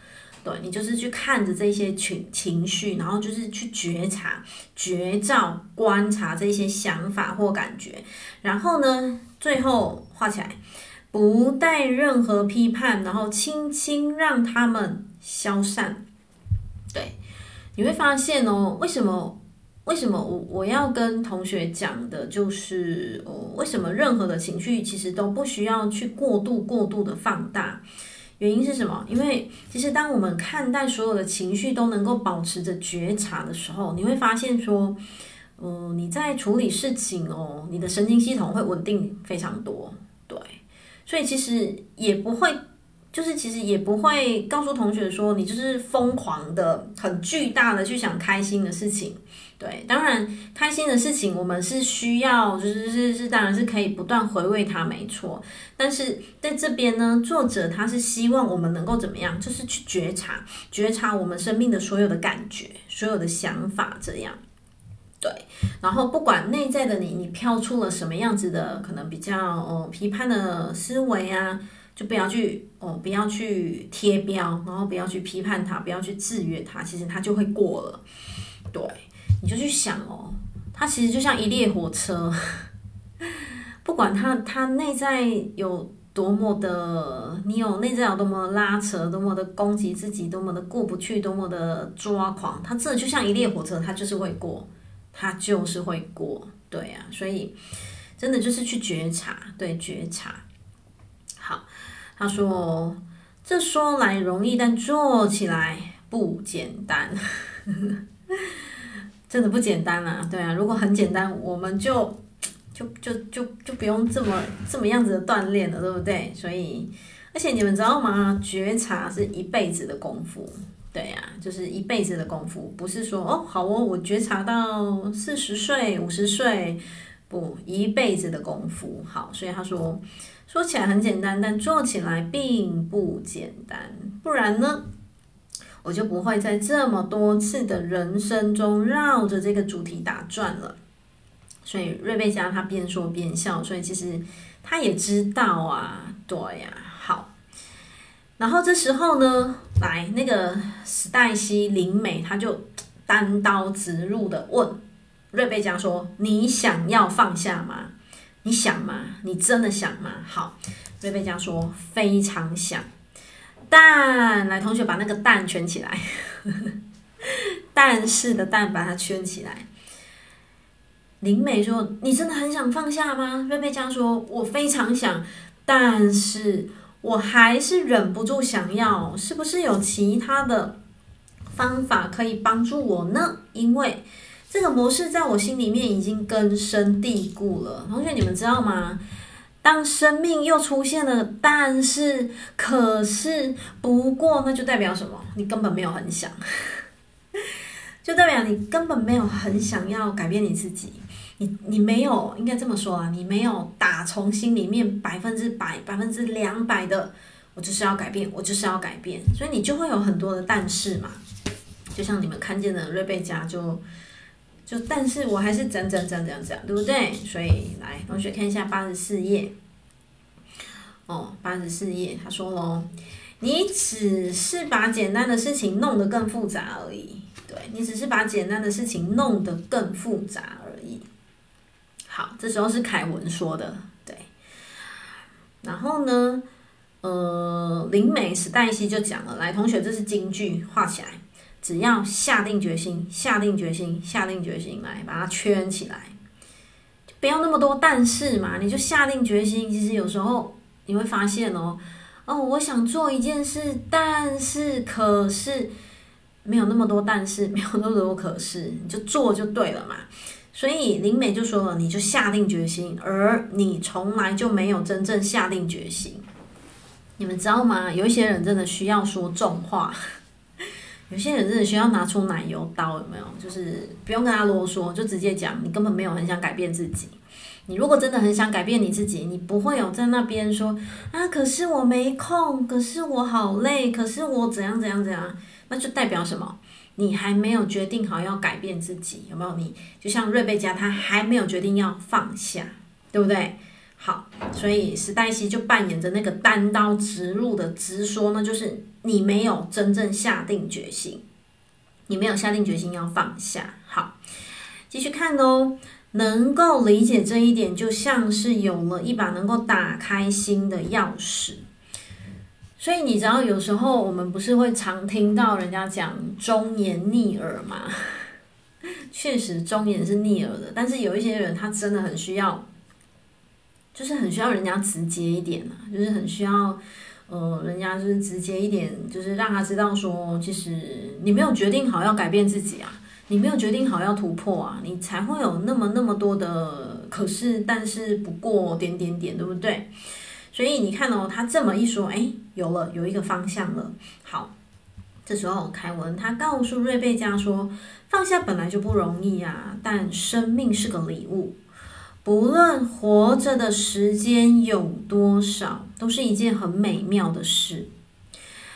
对，你就是去看着这些情情绪，然后就是去觉察、觉照、观察这些想法或感觉。然后呢，最后画起来，不带任何批判，然后轻轻让他们消散。你会发现哦，为什么？为什么我我要跟同学讲的就是哦，为什么任何的情绪其实都不需要去过度过度的放大？原因是什么？因为其实当我们看待所有的情绪都能够保持着觉察的时候，你会发现说，嗯、呃，你在处理事情哦，你的神经系统会稳定非常多。对，所以其实也不会。就是其实也不会告诉同学说，你就是疯狂的、很巨大的去想开心的事情。对，当然开心的事情我们是需要，就是是是，当然是可以不断回味它，没错。但是在这边呢，作者他是希望我们能够怎么样？就是去觉察、觉察我们生命的所有的感觉、所有的想法，这样。对，然后不管内在的你，你飘出了什么样子的，可能比较呃批判的思维啊。就不要去哦，不要去贴标，然后不要去批判它，不要去制约它，其实它就会过了。对，你就去想哦，它其实就像一列火车，不管它它内在有多么的，你有内在有多么拉扯，多么的攻击自己，多么的过不去，多么的抓狂，它真的就像一列火车，它就是会过，它就是会过。对啊，所以真的就是去觉察，对，觉察。好，他说：“这说来容易，但做起来不简单，真的不简单啊！对啊，如果很简单，我们就就就就就不用这么这么样子的锻炼了，对不对？所以，而且你们知道吗？觉察是一辈子的功夫，对呀、啊，就是一辈子的功夫，不是说哦，好哦，我觉察到四十岁、五十岁，不，一辈子的功夫。好，所以他说，说起来很简单，但做起来并不简单。不然呢，我就不会在这么多次的人生中绕着这个主题打转了。所以瑞贝加他边说边笑，所以其实他也知道啊，对呀、啊，好。然后这时候呢，来那个史黛西灵美，他就单刀直入的问瑞贝加说：“你想要放下吗？你想吗？你真的想吗？”好，瑞贝佳说：“非常想。”但来，同学把那个“蛋”圈起来，但是的“蛋”把它圈起来。灵美说：“你真的很想放下吗？”瑞贝佳说：“我非常想，但是我还是忍不住想要。是不是有其他的方法可以帮助我呢？因为这个模式在我心里面已经根深蒂固了。同学，你们知道吗？当生命又出现了‘但是’、‘可是’、‘不过’，那就代表什么？你根本没有很想，就代表你根本没有很想要改变你自己。”你你没有，应该这么说啊，你没有打从心里面百分之百、百分之两百的，我就是要改变，我就是要改变，所以你就会有很多的但是嘛，就像你们看见的瑞贝加就就，但是我还是怎怎怎怎怎，对不对？所以来，同学看一下八十四页，哦，八十四页，他说喽，你只是把简单的事情弄得更复杂而已，对，你只是把简单的事情弄得更复杂而已。好，这时候是凯文说的，对。然后呢，呃，灵美史黛西就讲了，来，同学，这是金句，画起来。只要下定决心，下定决心，下定决心，来把它圈起来，就不要那么多但是嘛，你就下定决心。其实有时候你会发现哦，哦，我想做一件事，但是可是没有那么多但是，没有那么多可是，你就做就对了嘛。所以灵美就说了，你就下定决心，而你从来就没有真正下定决心。你们知道吗？有一些人真的需要说重话，有些人真的需要拿出奶油刀，有没有？就是不用跟他啰嗦，就直接讲，你根本没有很想改变自己。你如果真的很想改变你自己，你不会有在那边说啊，可是我没空，可是我好累，可是我怎样怎样怎样，那就代表什么？你还没有决定好要改变自己，有没有？你就像瑞贝加，他还没有决定要放下，对不对？好，所以史黛西就扮演着那个单刀直入的直说呢，就是你没有真正下定决心，你没有下定决心要放下。好，继续看哦，能够理解这一点，就像是有了一把能够打开心的钥匙。所以你知道，有时候我们不是会常听到人家讲忠言逆耳吗？确实，忠言是逆耳的。但是有一些人，他真的很需要，就是很需要人家直接一点啊，就是很需要，呃，人家就是直接一点，就是让他知道说，其实你没有决定好要改变自己啊，你没有决定好要突破啊，你才会有那么那么多的可是、但是、不过点点点，对不对？所以你看哦，他这么一说，哎，有了，有一个方向了。好，这时候凯文他告诉瑞贝加说，放下本来就不容易啊，但生命是个礼物，不论活着的时间有多少，都是一件很美妙的事。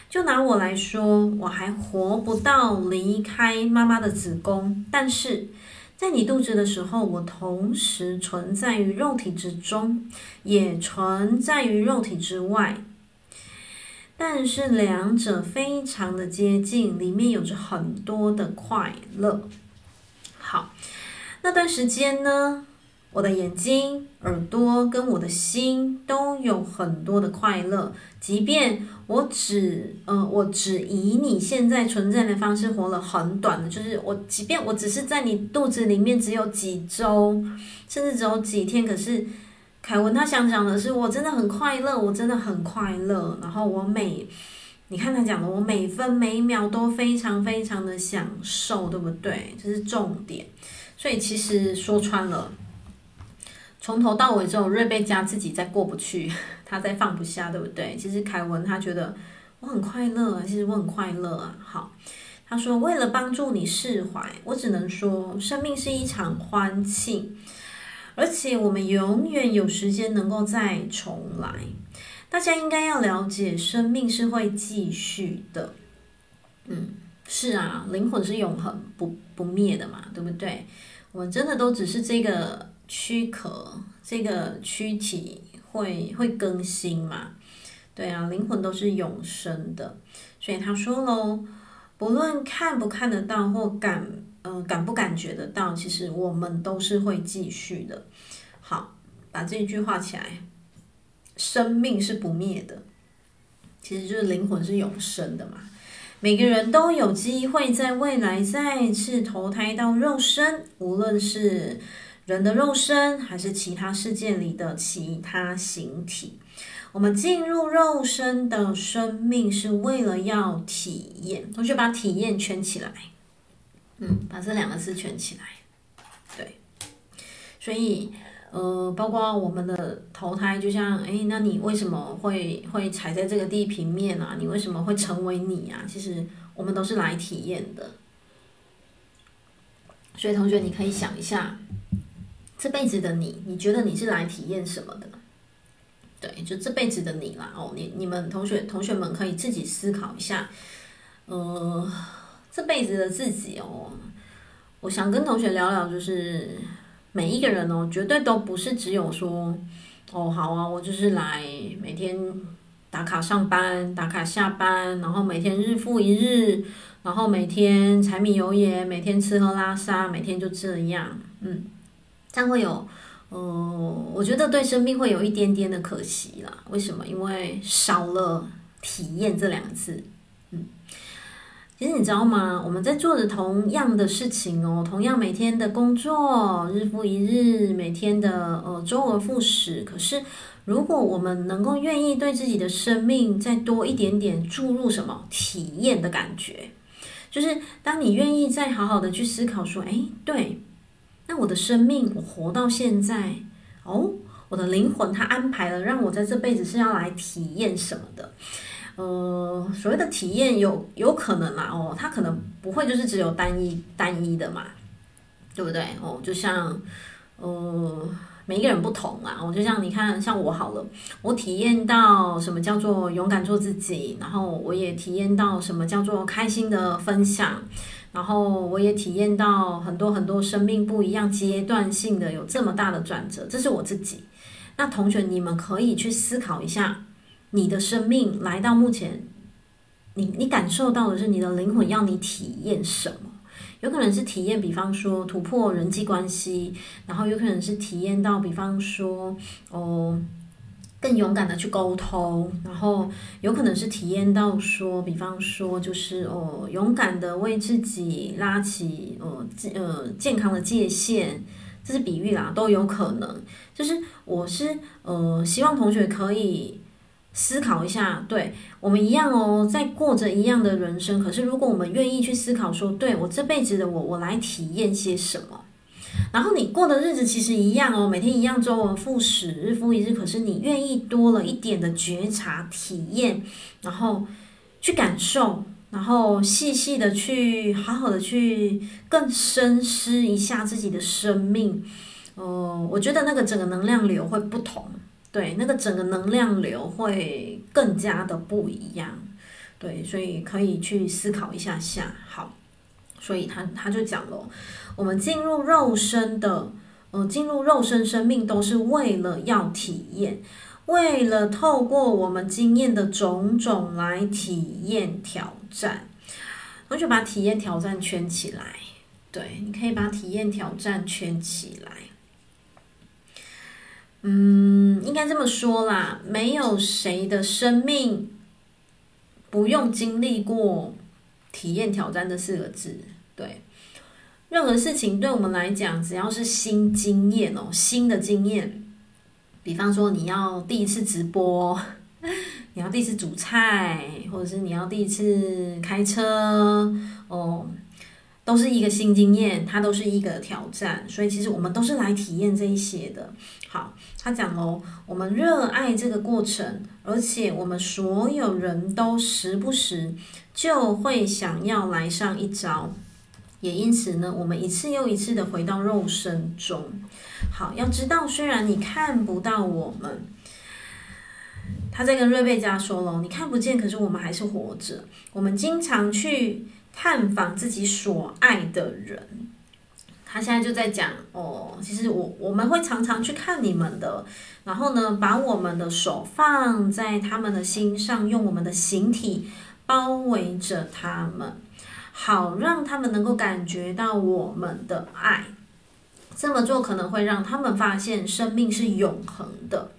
就拿我来说，我还活不到离开妈妈的子宫，但是。在你肚子的时候，我同时存在于肉体之中，也存在于肉体之外。但是两者非常的接近，里面有着很多的快乐。好，那段时间呢，我的眼睛、耳朵跟我的心都有很多的快乐，即便我只呃，我只以你现在存在的方式活了很短的，就是我，即便我只是在你肚子里面只有几周，甚至只有几天，可是凯文他想讲的是，我真的很快乐，我真的很快乐，然后我每，你看他讲的，我每分每秒都非常非常的享受，对不对？这是重点，所以其实说穿了。从头到尾只有瑞贝加自己在过不去，他在放不下，对不对？其实凯文他觉得我很快乐，其实我很快乐啊。好，他说为了帮助你释怀，我只能说生命是一场欢庆，而且我们永远有时间能够再重来。大家应该要了解，生命是会继续的。嗯，是啊，灵魂是永恒不不灭的嘛，对不对？我们真的都只是这个躯壳，这个躯体会会更新嘛？对啊，灵魂都是永生的。所以他说喽，不论看不看得到或感呃感不感觉得到，其实我们都是会继续的。好，把这句话起来，生命是不灭的，其实就是灵魂是永生的嘛。每个人都有机会在未来再次投胎到肉身，无论是人的肉身，还是其他世界里的其他形体。我们进入肉身的生命是为了要体验，同学把体验圈起来，嗯，把这两个字圈起来，对，所以。呃，包括我们的投胎，就像，哎，那你为什么会会踩在这个地平面啊？你为什么会成为你啊？其实我们都是来体验的。所以同学，你可以想一下，这辈子的你，你觉得你是来体验什么的？对，就这辈子的你啦。哦，你你们同学同学们可以自己思考一下，呃，这辈子的自己哦，我想跟同学聊聊，就是。每一个人哦，绝对都不是只有说，哦，好啊，我就是来每天打卡上班、打卡下班，然后每天日复一日，然后每天柴米油盐，每天吃喝拉撒，每天就这样，嗯，但会有，呃，我觉得对生命会有一点点的可惜啦。为什么？因为少了体验这两个字。嗯其实你知道吗？我们在做着同样的事情哦，同样每天的工作，日复一日，每天的呃周而复始。可是，如果我们能够愿意对自己的生命再多一点点注入什么体验的感觉，就是当你愿意再好好的去思考说，哎，对，那我的生命我活到现在哦，我的灵魂它安排了让我在这辈子是要来体验什么的。呃，所谓的体验有有可能啦，哦，它可能不会就是只有单一单一的嘛，对不对？哦，就像呃，每一个人不同啊，我就像你看，像我好了，我体验到什么叫做勇敢做自己，然后我也体验到什么叫做开心的分享，然后我也体验到很多很多生命不一样阶段性的有这么大的转折，这是我自己。那同学，你们可以去思考一下。你的生命来到目前，你你感受到的是你的灵魂要你体验什么？有可能是体验，比方说突破人际关系，然后有可能是体验到，比方说哦，更勇敢的去沟通，然后有可能是体验到说，比方说就是哦，勇敢的为自己拉起呃呃健康的界限，这是比喻啦，都有可能。就是我是呃希望同学可以。思考一下，对，我们一样哦，在过着一样的人生。可是，如果我们愿意去思考说，对，我这辈子的我，我来体验些什么？然后你过的日子其实一样哦，每天一样，周而复始，日复一日。可是你愿意多了一点的觉察、体验，然后去感受，然后细细的去好好的去更深思一下自己的生命。呃，我觉得那个整个能量流会不同。对，那个整个能量流会更加的不一样，对，所以可以去思考一下下。好，所以他他就讲了，我们进入肉身的，呃，进入肉身生命都是为了要体验，为了透过我们经验的种种来体验挑战。我就把体验挑战圈起来，对，你可以把体验挑战圈起来。嗯，应该这么说啦，没有谁的生命不用经历过体验挑战这四个字。对，任何事情对我们来讲，只要是新经验哦，新的经验，比方说你要第一次直播，你要第一次煮菜，或者是你要第一次开车哦，都是一个新经验，它都是一个挑战，所以其实我们都是来体验这一些的。好，他讲喽，我们热爱这个过程，而且我们所有人都时不时就会想要来上一招，也因此呢，我们一次又一次的回到肉身中。好，要知道，虽然你看不到我们，他在跟瑞贝加说喽，你看不见，可是我们还是活着，我们经常去。探访自己所爱的人，他现在就在讲哦，其实我我们会常常去看你们的，然后呢，把我们的手放在他们的心上，用我们的形体包围着他们，好让他们能够感觉到我们的爱。这么做可能会让他们发现生命是永恒的。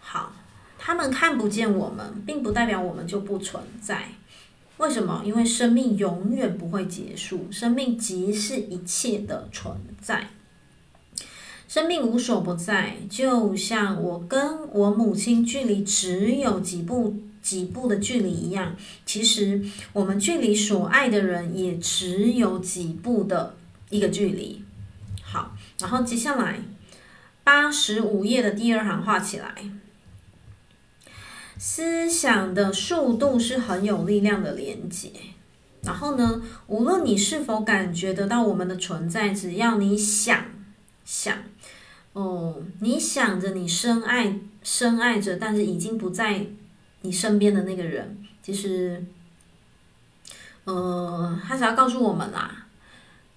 好，他们看不见我们，并不代表我们就不存在。为什么？因为生命永远不会结束，生命即是一切的存在，生命无所不在。就像我跟我母亲距离只有几步几步的距离一样，其实我们距离所爱的人也只有几步的一个距离。好，然后接下来八十五页的第二行画起来。思想的速度是很有力量的连接，然后呢，无论你是否感觉得到我们的存在，只要你想想，哦，你想着你深爱深爱着，但是已经不在你身边的那个人，其实，呃，他只要告诉我们啦，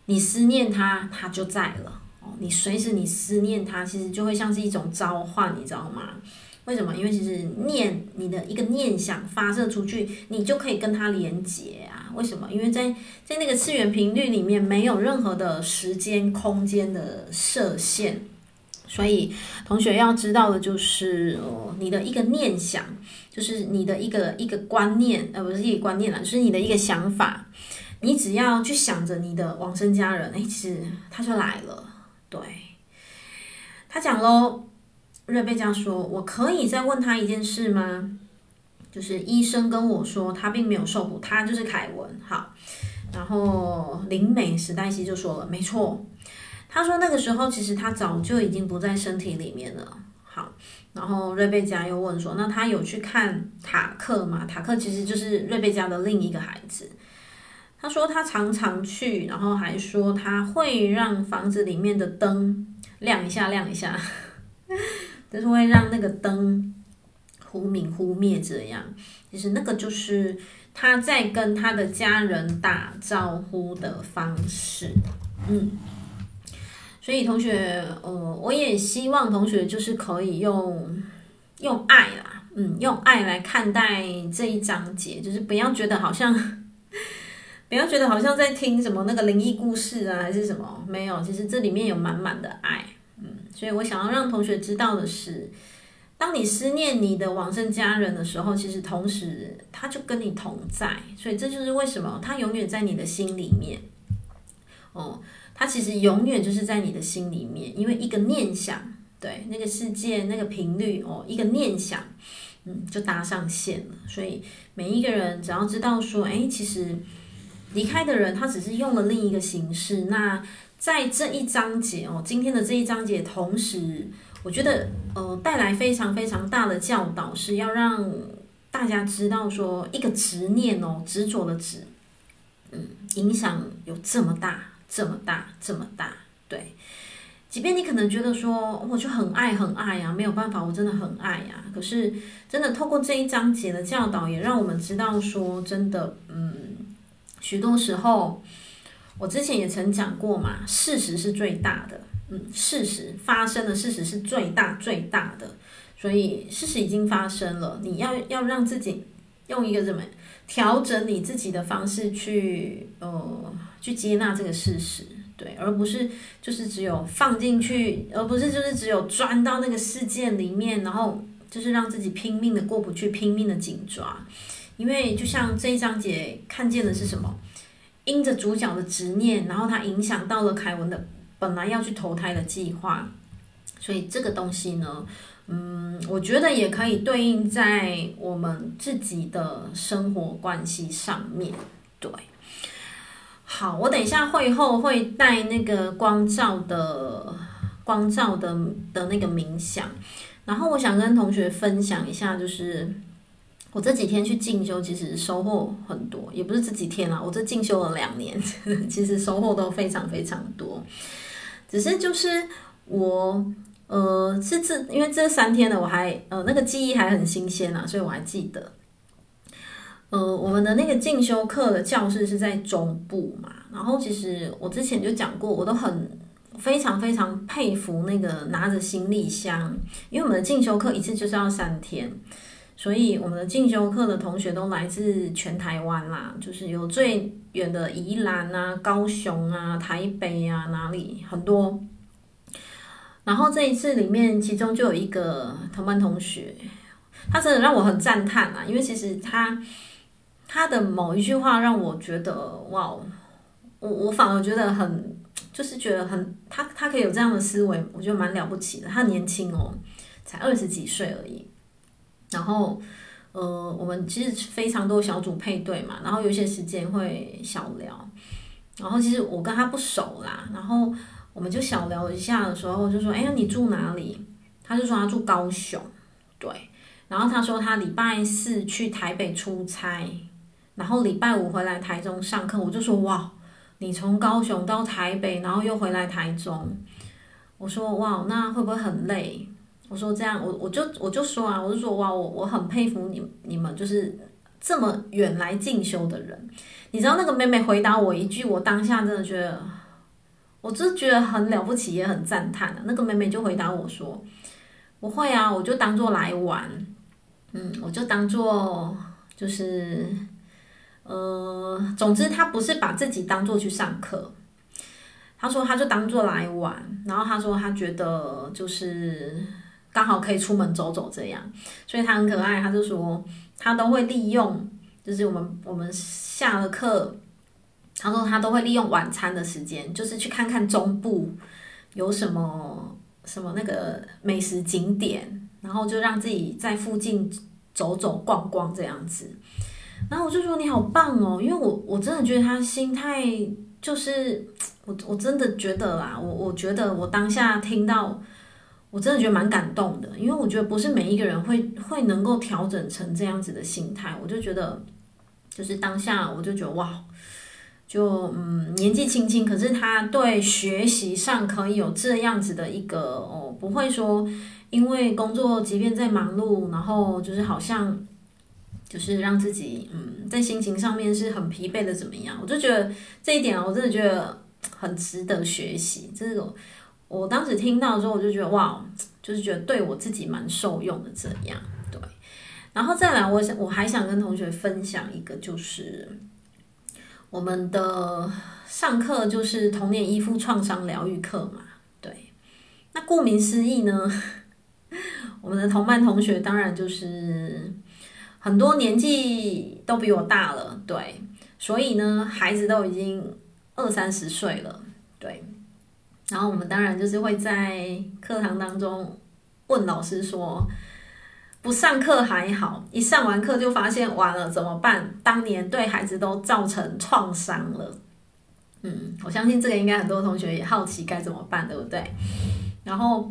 你思念他，他就在了。哦，你随时你思念他，其实就会像是一种召唤，你知道吗？为什么？因为其实念你的一个念想发射出去，你就可以跟他连接啊。为什么？因为在在那个次元频率里面没有任何的时间空间的设限，所以同学要知道的就是哦，你的一个念想，就是你的一个一个观念，呃，不是一个观念啦，就是你的一个想法，你只要去想着你的往生家人，哎，其实他就来了。对，他讲喽。瑞贝加说：“我可以再问他一件事吗？就是医生跟我说他并没有受苦，他就是凯文。好，然后灵美史黛西就说了，没错，他说那个时候其实他早就已经不在身体里面了。好，然后瑞贝加又问说，那他有去看塔克吗？塔克其实就是瑞贝加的另一个孩子。他说他常常去，然后还说他会让房子里面的灯亮一下，亮一下。”就是会让那个灯忽明忽灭，这样其实那个就是他在跟他的家人打招呼的方式。嗯，所以同学，呃，我也希望同学就是可以用用爱啦，嗯，用爱来看待这一章节，就是不要觉得好像 不要觉得好像在听什么那个灵异故事啊，还是什么，没有，其实这里面有满满的爱。嗯所以我想要让同学知道的是，当你思念你的往生家人的时候，其实同时他就跟你同在。所以这就是为什么他永远在你的心里面。哦，他其实永远就是在你的心里面，因为一个念想，对那个世界那个频率哦，一个念想，嗯，就搭上线了。所以每一个人只要知道说，哎，其实离开的人他只是用了另一个形式，那。在这一章节哦，今天的这一章节，同时我觉得呃带来非常非常大的教导，是要让大家知道说，一个执念哦，执着的执，嗯，影响有这么大，这么大，这么大。对，即便你可能觉得说，我就很爱很爱呀，没有办法，我真的很爱呀。可是真的透过这一章节的教导，也让我们知道说，真的，嗯，许多时候。我之前也曾讲过嘛，事实是最大的，嗯，事实发生的事实是最大最大的，所以事实已经发生了，你要要让自己用一个怎么调整你自己的方式去呃去接纳这个事实，对，而不是就是只有放进去，而不是就是只有钻到那个事件里面，然后就是让自己拼命的过不去，拼命的紧抓，因为就像这一章节看见的是什么？因着主角的执念，然后他影响到了凯文的本来要去投胎的计划，所以这个东西呢，嗯，我觉得也可以对应在我们自己的生活关系上面。对，好，我等一下会后会带那个光照的光照的的那个冥想，然后我想跟同学分享一下，就是我这几天去进修，其实收获很多，也不是这几天啦，我这进修了两年，其实收获都非常非常多，只是就是我呃是这因为这三天的，我还呃那个记忆还很新鲜啊，所以我还记得。呃，我们的那个进修课的教室是在中部嘛，然后其实我之前就讲过，我都很非常非常佩服那个拿着行李箱，因为我们的进修课一次就是要三天，所以我们的进修课的同学都来自全台湾啦，就是有最远的宜兰啊、高雄啊、台北啊，哪里很多。然后这一次里面，其中就有一个同班同学，他真的让我很赞叹啊，因为其实他。他的某一句话让我觉得哇，我我反而觉得很，就是觉得很，他他可以有这样的思维，我觉得蛮了不起的。他年轻哦，才二十几岁而已。然后呃，我们其实非常多小组配对嘛，然后有些时间会小聊。然后其实我跟他不熟啦，然后我们就小聊一下的时候，就说：“哎呀，你住哪里？”他就说他住高雄，对。然后他说他礼拜四去台北出差。然后礼拜五回来台中上课，我就说哇，你从高雄到台北，然后又回来台中，我说哇，那会不会很累？我说这样，我我就我就说啊，我就说哇，我我很佩服你你们，就是这么远来进修的人。你知道那个妹妹回答我一句，我当下真的觉得，我就觉得很了不起，也很赞叹啊。那个妹妹就回答我说，不会啊，我就当做来玩，嗯，我就当做就是。呃，总之他不是把自己当做去上课，他说他就当做来玩，然后他说他觉得就是刚好可以出门走走这样，所以他很可爱，他就说他都会利用，就是我们我们下了课，他说他都会利用晚餐的时间，就是去看看中部有什么什么那个美食景点，然后就让自己在附近走走逛逛这样子。然后我就说你好棒哦，因为我我真的觉得他心态就是我我真的觉得啦，我我觉得我当下听到，我真的觉得蛮感动的，因为我觉得不是每一个人会会能够调整成这样子的心态，我就觉得就是当下我就觉得哇，就嗯年纪轻轻，可是他对学习上可以有这样子的一个哦，不会说因为工作即便在忙碌，然后就是好像。就是让自己嗯，在心情上面是很疲惫的，怎么样？我就觉得这一点啊，我真的觉得很值得学习。这种我当时听到之后，我就觉得哇，就是觉得对我自己蛮受用的。这样对，然后再来，我想我还想跟同学分享一个，就是我们的上课就是童年依附创伤疗愈课嘛。对，那顾名思义呢，我们的同班同学当然就是。很多年纪都比我大了，对，所以呢，孩子都已经二三十岁了，对。然后我们当然就是会在课堂当中问老师说，不上课还好，一上完课就发现完了怎么办？当年对孩子都造成创伤了。嗯，我相信这个应该很多同学也好奇该怎么办，对不对？然后。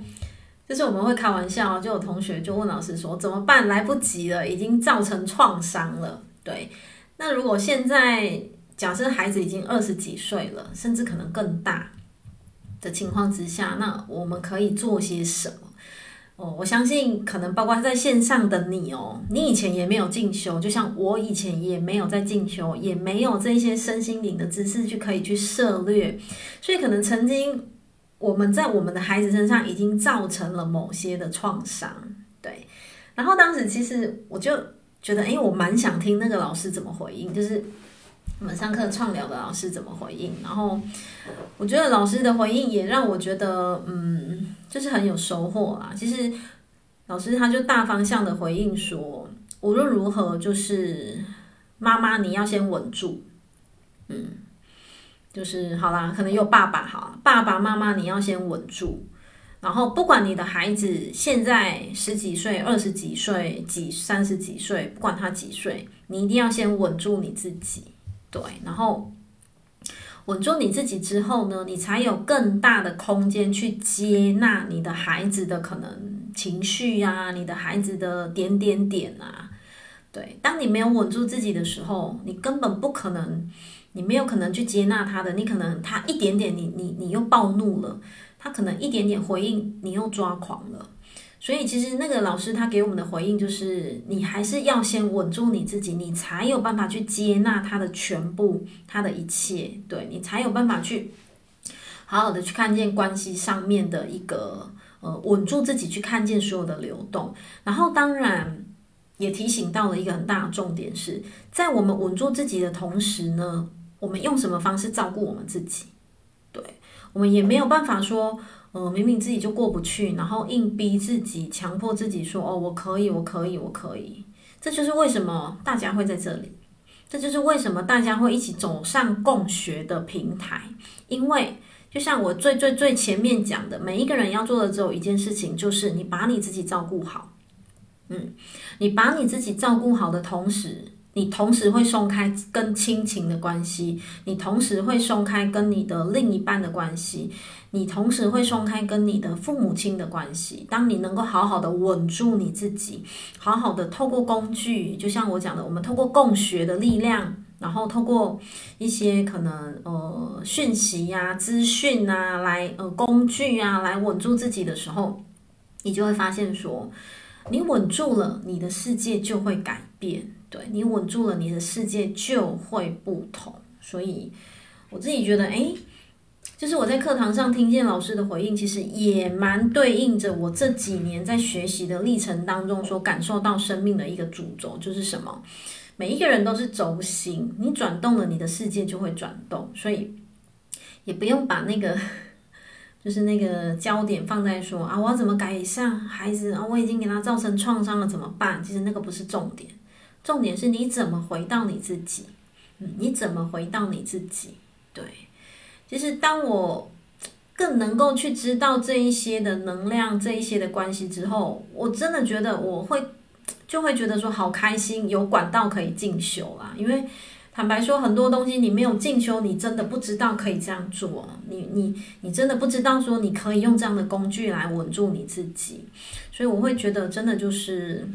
就是我们会开玩笑，就有同学就问老师说：“怎么办？来不及了，已经造成创伤了。”对，那如果现在假设孩子已经二十几岁了，甚至可能更大的情况之下，那我们可以做些什么？哦，我相信可能包括在线上的你哦，你以前也没有进修，就像我以前也没有在进修，也没有这些身心灵的知识去可以去涉猎，所以可能曾经。我们在我们的孩子身上已经造成了某些的创伤，对。然后当时其实我就觉得，哎，我蛮想听那个老师怎么回应，就是我们上课创聊的老师怎么回应。然后我觉得老师的回应也让我觉得，嗯，就是很有收获啦。其实老师他就大方向的回应说，无论如何，就是妈妈你要先稳住，嗯。就是好啦，可能有爸爸好，爸爸妈妈你要先稳住，然后不管你的孩子现在十几岁、二十几岁、几三十几岁，不管他几岁，你一定要先稳住你自己。对，然后稳住你自己之后呢，你才有更大的空间去接纳你的孩子的可能情绪、啊，你的孩子的点点点啊。对，当你没有稳住自己的时候，你根本不可能，你没有可能去接纳他的。你可能他一点点你，你你又暴怒了，他可能一点点回应，你又抓狂了。所以其实那个老师他给我们的回应就是，你还是要先稳住你自己，你才有办法去接纳他的全部，他的一切，对，你才有办法去好好的去看见关系上面的一个呃稳住自己，去看见所有的流动。然后当然也提醒到了一个很大的重点是，在我们稳住自己的同时呢，我们用什么方式照顾我们自己？对，我们也没有办法说。呃，明明自己就过不去，然后硬逼自己，强迫自己说：“哦，我可以，我可以，我可以。”这就是为什么大家会在这里，这就是为什么大家会一起走上共学的平台。因为就像我最最最前面讲的，每一个人要做的只有一件事情，就是你把你自己照顾好。嗯，你把你自己照顾好的同时。你同时会松开跟亲情的关系，你同时会松开跟你的另一半的关系，你同时会松开跟你的父母亲的关系。当你能够好好的稳住你自己，好好的透过工具，就像我讲的，我们透过共学的力量，然后透过一些可能呃讯息呀、资讯啊，来呃工具啊，来稳住自己的时候，你就会发现说，你稳住了，你的世界就会改变。对，你稳住了，你的世界就会不同。所以我自己觉得，诶，就是我在课堂上听见老师的回应，其实也蛮对应着我这几年在学习的历程当中所感受到生命的一个主轴，就是什么？每一个人都是轴心，你转动了，你的世界就会转动。所以也不用把那个，就是那个焦点放在说啊，我要怎么改善孩子啊？我已经给他造成创伤了，怎么办？其实那个不是重点。重点是你怎么回到你自己，嗯，你怎么回到你自己？对，其实当我更能够去知道这一些的能量、这一些的关系之后，我真的觉得我会就会觉得说好开心，有管道可以进修啦。因为坦白说，很多东西你没有进修，你真的不知道可以这样做，你你你真的不知道说你可以用这样的工具来稳住你自己。所以我会觉得真的就是。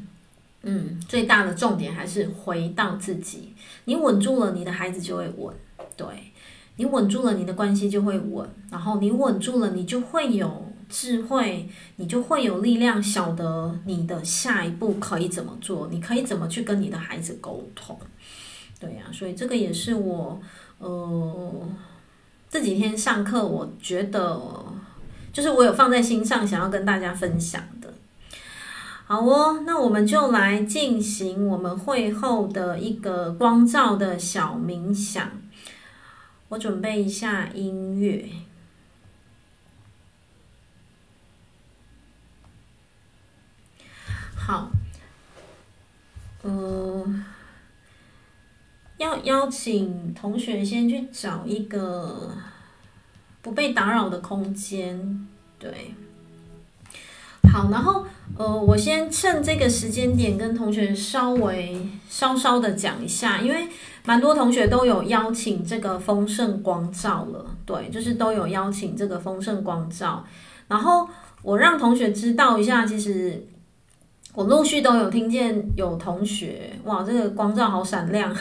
嗯，最大的重点还是回到自己。你稳住了，你的孩子就会稳；对，你稳住了，你的关系就会稳。然后你稳住了，你就会有智慧，你就会有力量，晓得你的下一步可以怎么做，你可以怎么去跟你的孩子沟通。对呀，所以这个也是我呃这几天上课，我觉得就是我有放在心上，想要跟大家分享。好哦，那我们就来进行我们会后的一个光照的小冥想。我准备一下音乐。好，呃，要邀请同学先去找一个不被打扰的空间，对。好，然后呃，我先趁这个时间点跟同学稍微稍稍的讲一下，因为蛮多同学都有邀请这个丰盛光照了，对，就是都有邀请这个丰盛光照。然后我让同学知道一下，其实我陆续都有听见有同学，哇，这个光照好闪亮！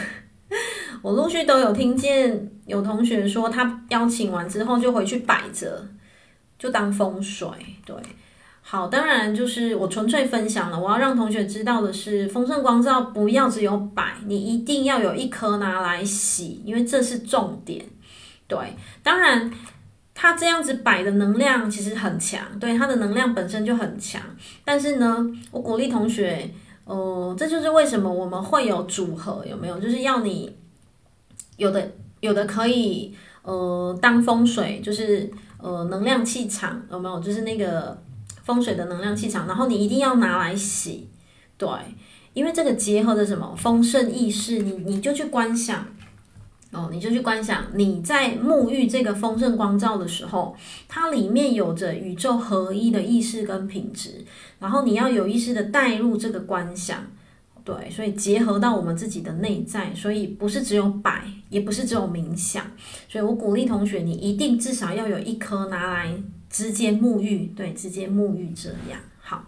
我陆续都有听见有同学说，他邀请完之后就回去摆着，就当风水，对。好，当然就是我纯粹分享了。我要让同学知道的是，丰盛光照不要只有摆，你一定要有一颗拿来洗，因为这是重点。对，当然它这样子摆的能量其实很强，对，它的能量本身就很强。但是呢，我鼓励同学，呃，这就是为什么我们会有组合，有没有？就是要你有的有的可以呃当风水，就是呃能量气场，有没有？就是那个。风水的能量气场，然后你一定要拿来洗，对，因为这个结合着什么？丰盛意识，你你就去观想，哦，你就去观想，你在沐浴这个丰盛光照的时候，它里面有着宇宙合一的意识跟品质，然后你要有意识的带入这个观想，对，所以结合到我们自己的内在，所以不是只有摆，也不是只有冥想，所以我鼓励同学，你一定至少要有一颗拿来直接沐浴，对，直接沐浴这样。好，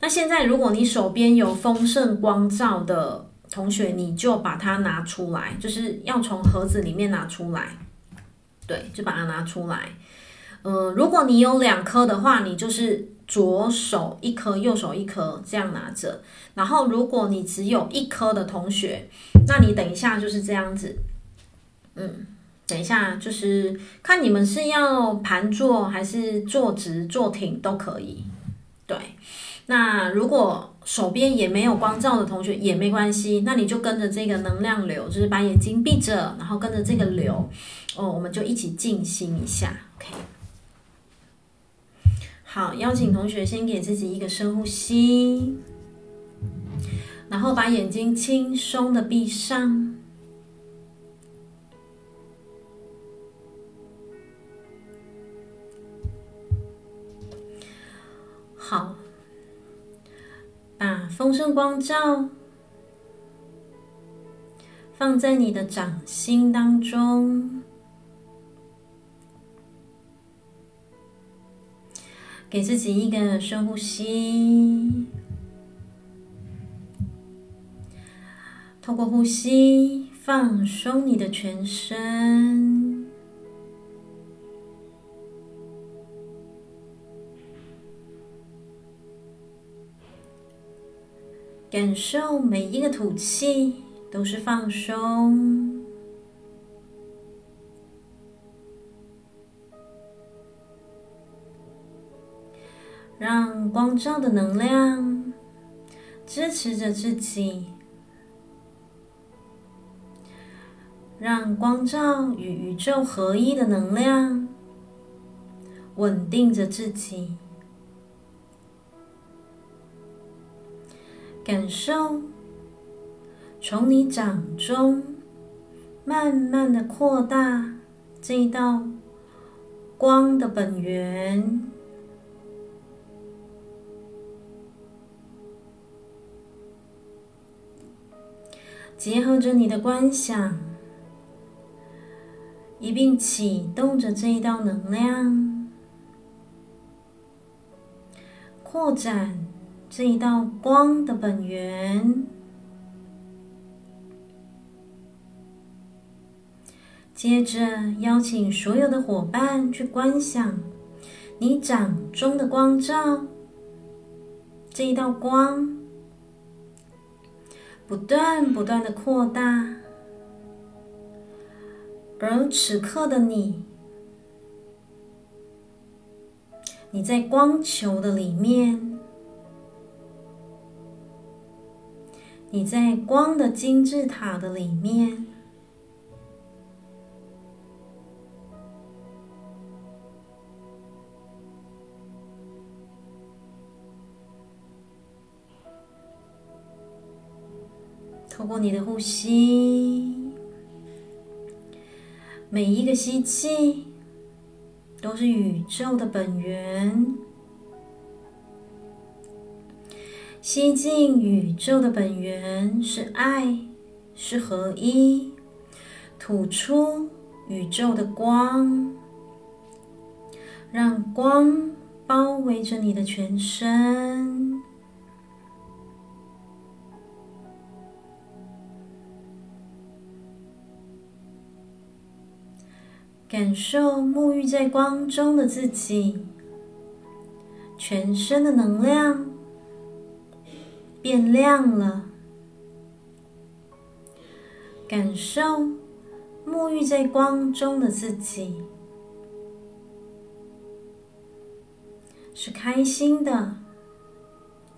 那现在如果你手边有丰盛光照的同学，你就把它拿出来，就是要从盒子里面拿出来，对，就把它拿出来。呃，如果你有两颗的话，你就是左手一颗，右手一颗，这样拿着。然后，如果你只有一颗的同学，那你等一下就是这样子。嗯，等一下就是看你们是要盘坐还是坐直、坐挺都可以。对，那如果手边也没有光照的同学也没关系，那你就跟着这个能量流，就是把眼睛闭着，然后跟着这个流，哦，我们就一起静心一下，OK。好，邀请同学先给自己一个深呼吸，然后把眼睛轻松的闭上。好，把丰盛光照放在你的掌心当中。给自己一个深呼吸，透过呼吸放松你的全身，感受每一个吐气都是放松。让光照的能量支持着自己，让光照与宇宙合一的能量稳定着自己，感受从你掌中慢慢的扩大这一道光的本源。结合着你的观想，一并启动着这一道能量，扩展这一道光的本源。接着，邀请所有的伙伴去观想你掌中的光照，这一道光。不断不断的扩大，而此刻的你，你在光球的里面，你在光的金字塔的里面。透过你的呼吸，每一个吸气都是宇宙的本源，吸进宇宙的本源是爱，是合一，吐出宇宙的光，让光包围着你的全身。感受沐浴在光中的自己，全身的能量变亮了。感受沐浴在光中的自己，是开心的，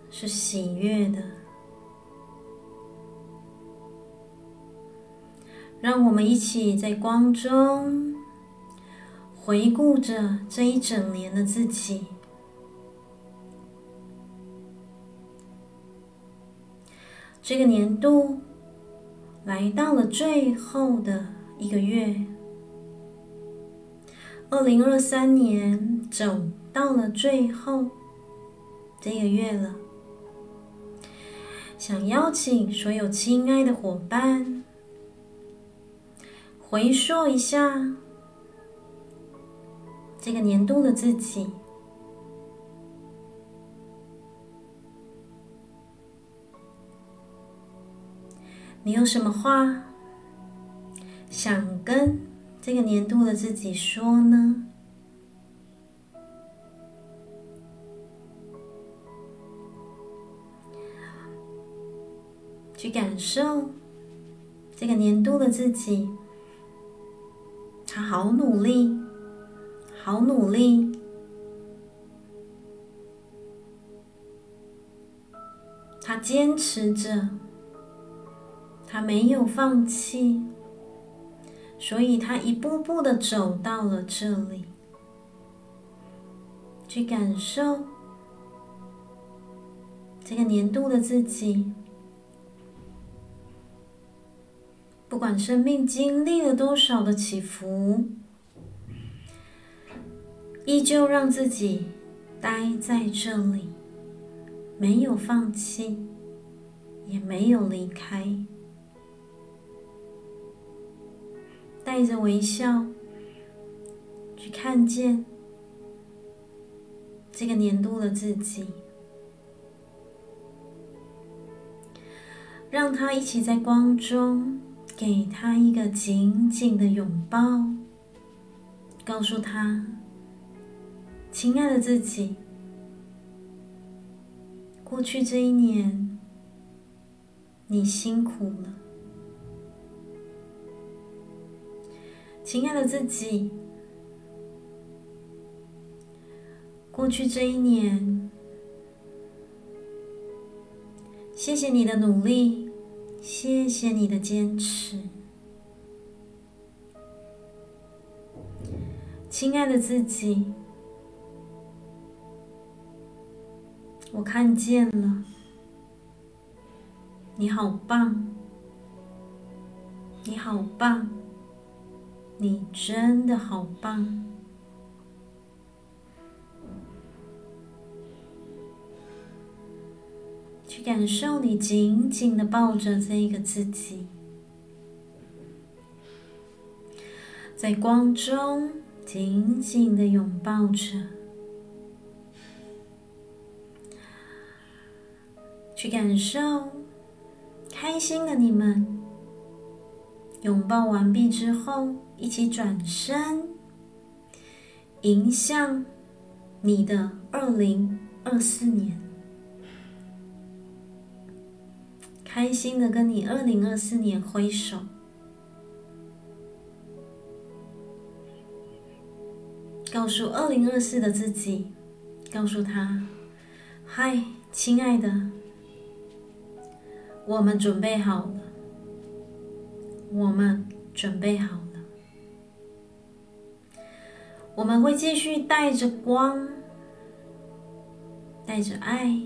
是喜悦的。让我们一起在光中。回顾着这一整年的自己，这个年度来到了最后的一个月，二零二三年走到了最后这个月了。想邀请所有亲爱的伙伴，回溯一下这个年度的自己，你有什么话想跟这个年度的自己说呢？去感受这个年度的自己，他好努力，好努力，他坚持着，他没有放弃，所以他一步步的走到了这里。去感受这个年度的自己。不管生命经历了多少的起伏，依旧让自己待在这里，没有放弃，也没有离开，带着微笑去看见这个年度的自己，让他一起在光中。给他一个紧紧的拥抱，告诉他：“亲爱的自己，过去这一年你辛苦了。亲爱的自己，过去这一年，谢谢你的努力。”谢谢你的坚持，亲爱的自己，我看见了，你好棒，你好棒，你真的好棒。去感受你紧紧的抱着这一个自己，在光中紧紧的拥抱着。去感受开心的你们，拥抱完毕之后，一起转身，迎向你的二零二四年。开心的跟你二零二四年挥手，告诉二零二四的自己，告诉他：“嗨，亲爱的，我们准备好了，我们准备好了，我们会继续带着光，带着爱。”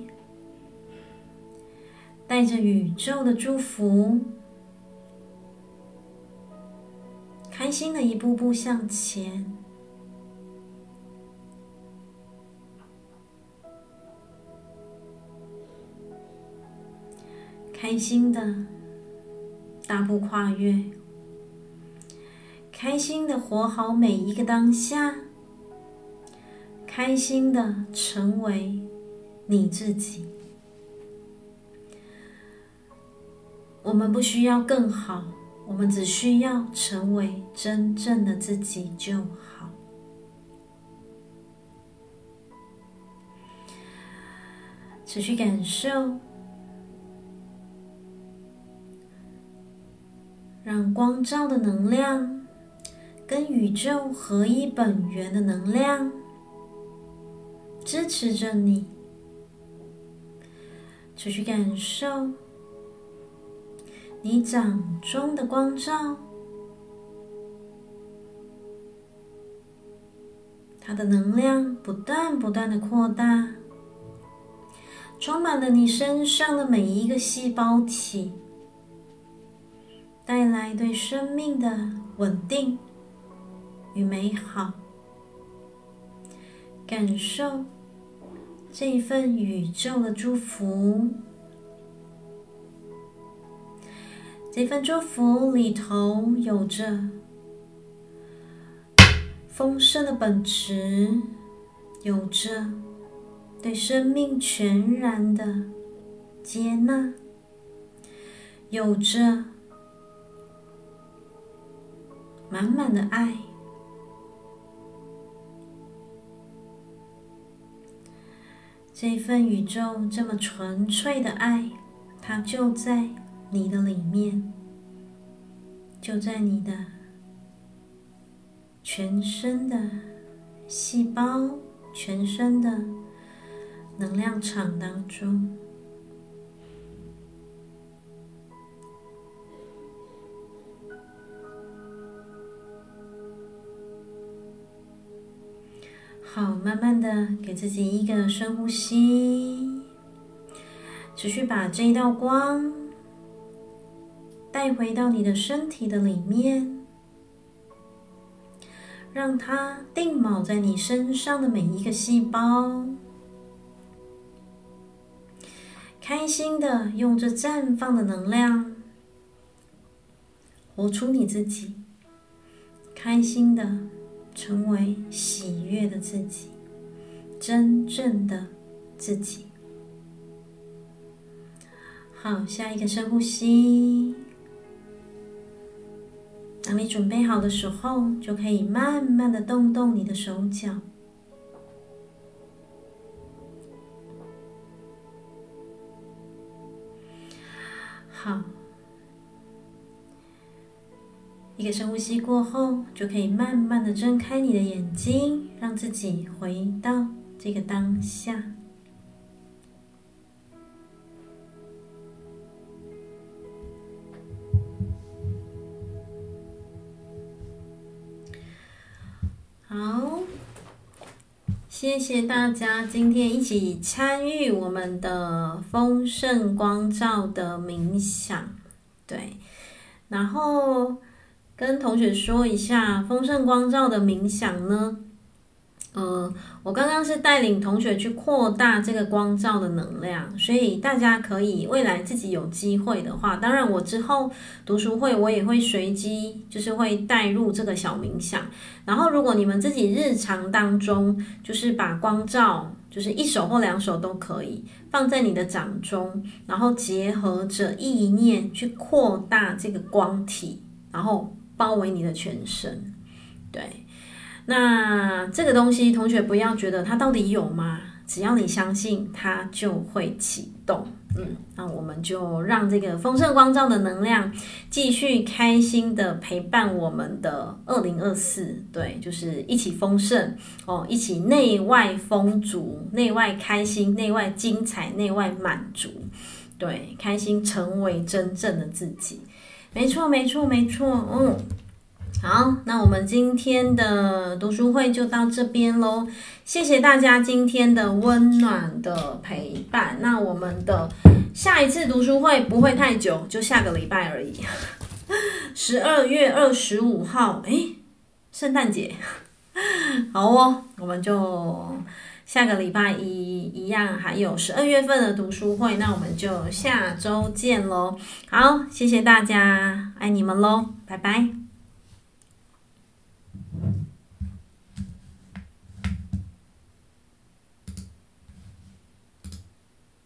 带着宇宙的祝福，开心的一步步向前，开心的大步跨越，开心的活好每一个当下，开心的成为你自己。我们不需要更好，我们只需要成为真正的自己就好。持续感受，让光照的能量跟宇宙合一本源的能量支持着你。持续感受。你掌中的光照，它的能量不断不断的扩大，充满了你身上的每一个细胞体，带来对生命的稳定与美好。感受这份宇宙的祝福。这份祝福里头有着丰盛的本质，有着对生命全然的接纳，有着满满的爱。这份宇宙这么纯粹的爱，它就在你的里面，就在你的全身的细胞、全身的能量场当中。好，慢慢的给自己一个深呼吸，持续把这一道光带回到你的身体的里面，让它定锚在你身上的每一个细胞，开心的用这绽放的能量活出你自己，开心的。成为喜悦的自己，真正的自己。好，下一个深呼吸。当你准备好的时候，就可以慢慢的动动你的手脚。好。一个深呼吸过后，就可以慢慢的睁开你的眼睛，让自己回到这个当下。好，谢谢大家今天一起参与我们的丰盛光照的冥想，对，然后。跟同学说一下丰盛光照的冥想呢，呃，我刚刚是带领同学去扩大这个光照的能量，所以大家可以未来自己有机会的话，当然我之后读书会我也会随机就是会带入这个小冥想，然后如果你们自己日常当中就是把光照就是一手或两手都可以放在你的掌中，然后结合着意念去扩大这个光体，然后。包围你的全身，对，那这个东西，同学不要觉得它到底有吗？只要你相信，它就会启动。嗯，那我们就让这个丰盛光照的能量继续开心的陪伴我们的二零二四。对，就是一起丰盛哦，一起内外丰足，内外开心，内外精彩，内外满足。对，开心成为真正的自己。没错，没错，没错。嗯，好，那我们今天的读书会就到这边喽。谢谢大家今天的温暖的陪伴。那我们的下一次读书会不会太久，就下个礼拜而已。十二月二十五号，诶，圣诞节。好哦，我们就。下个礼拜一一样，还有十二月份的读书会，那我们就下周见喽。好，谢谢大家，爱你们喽，拜拜。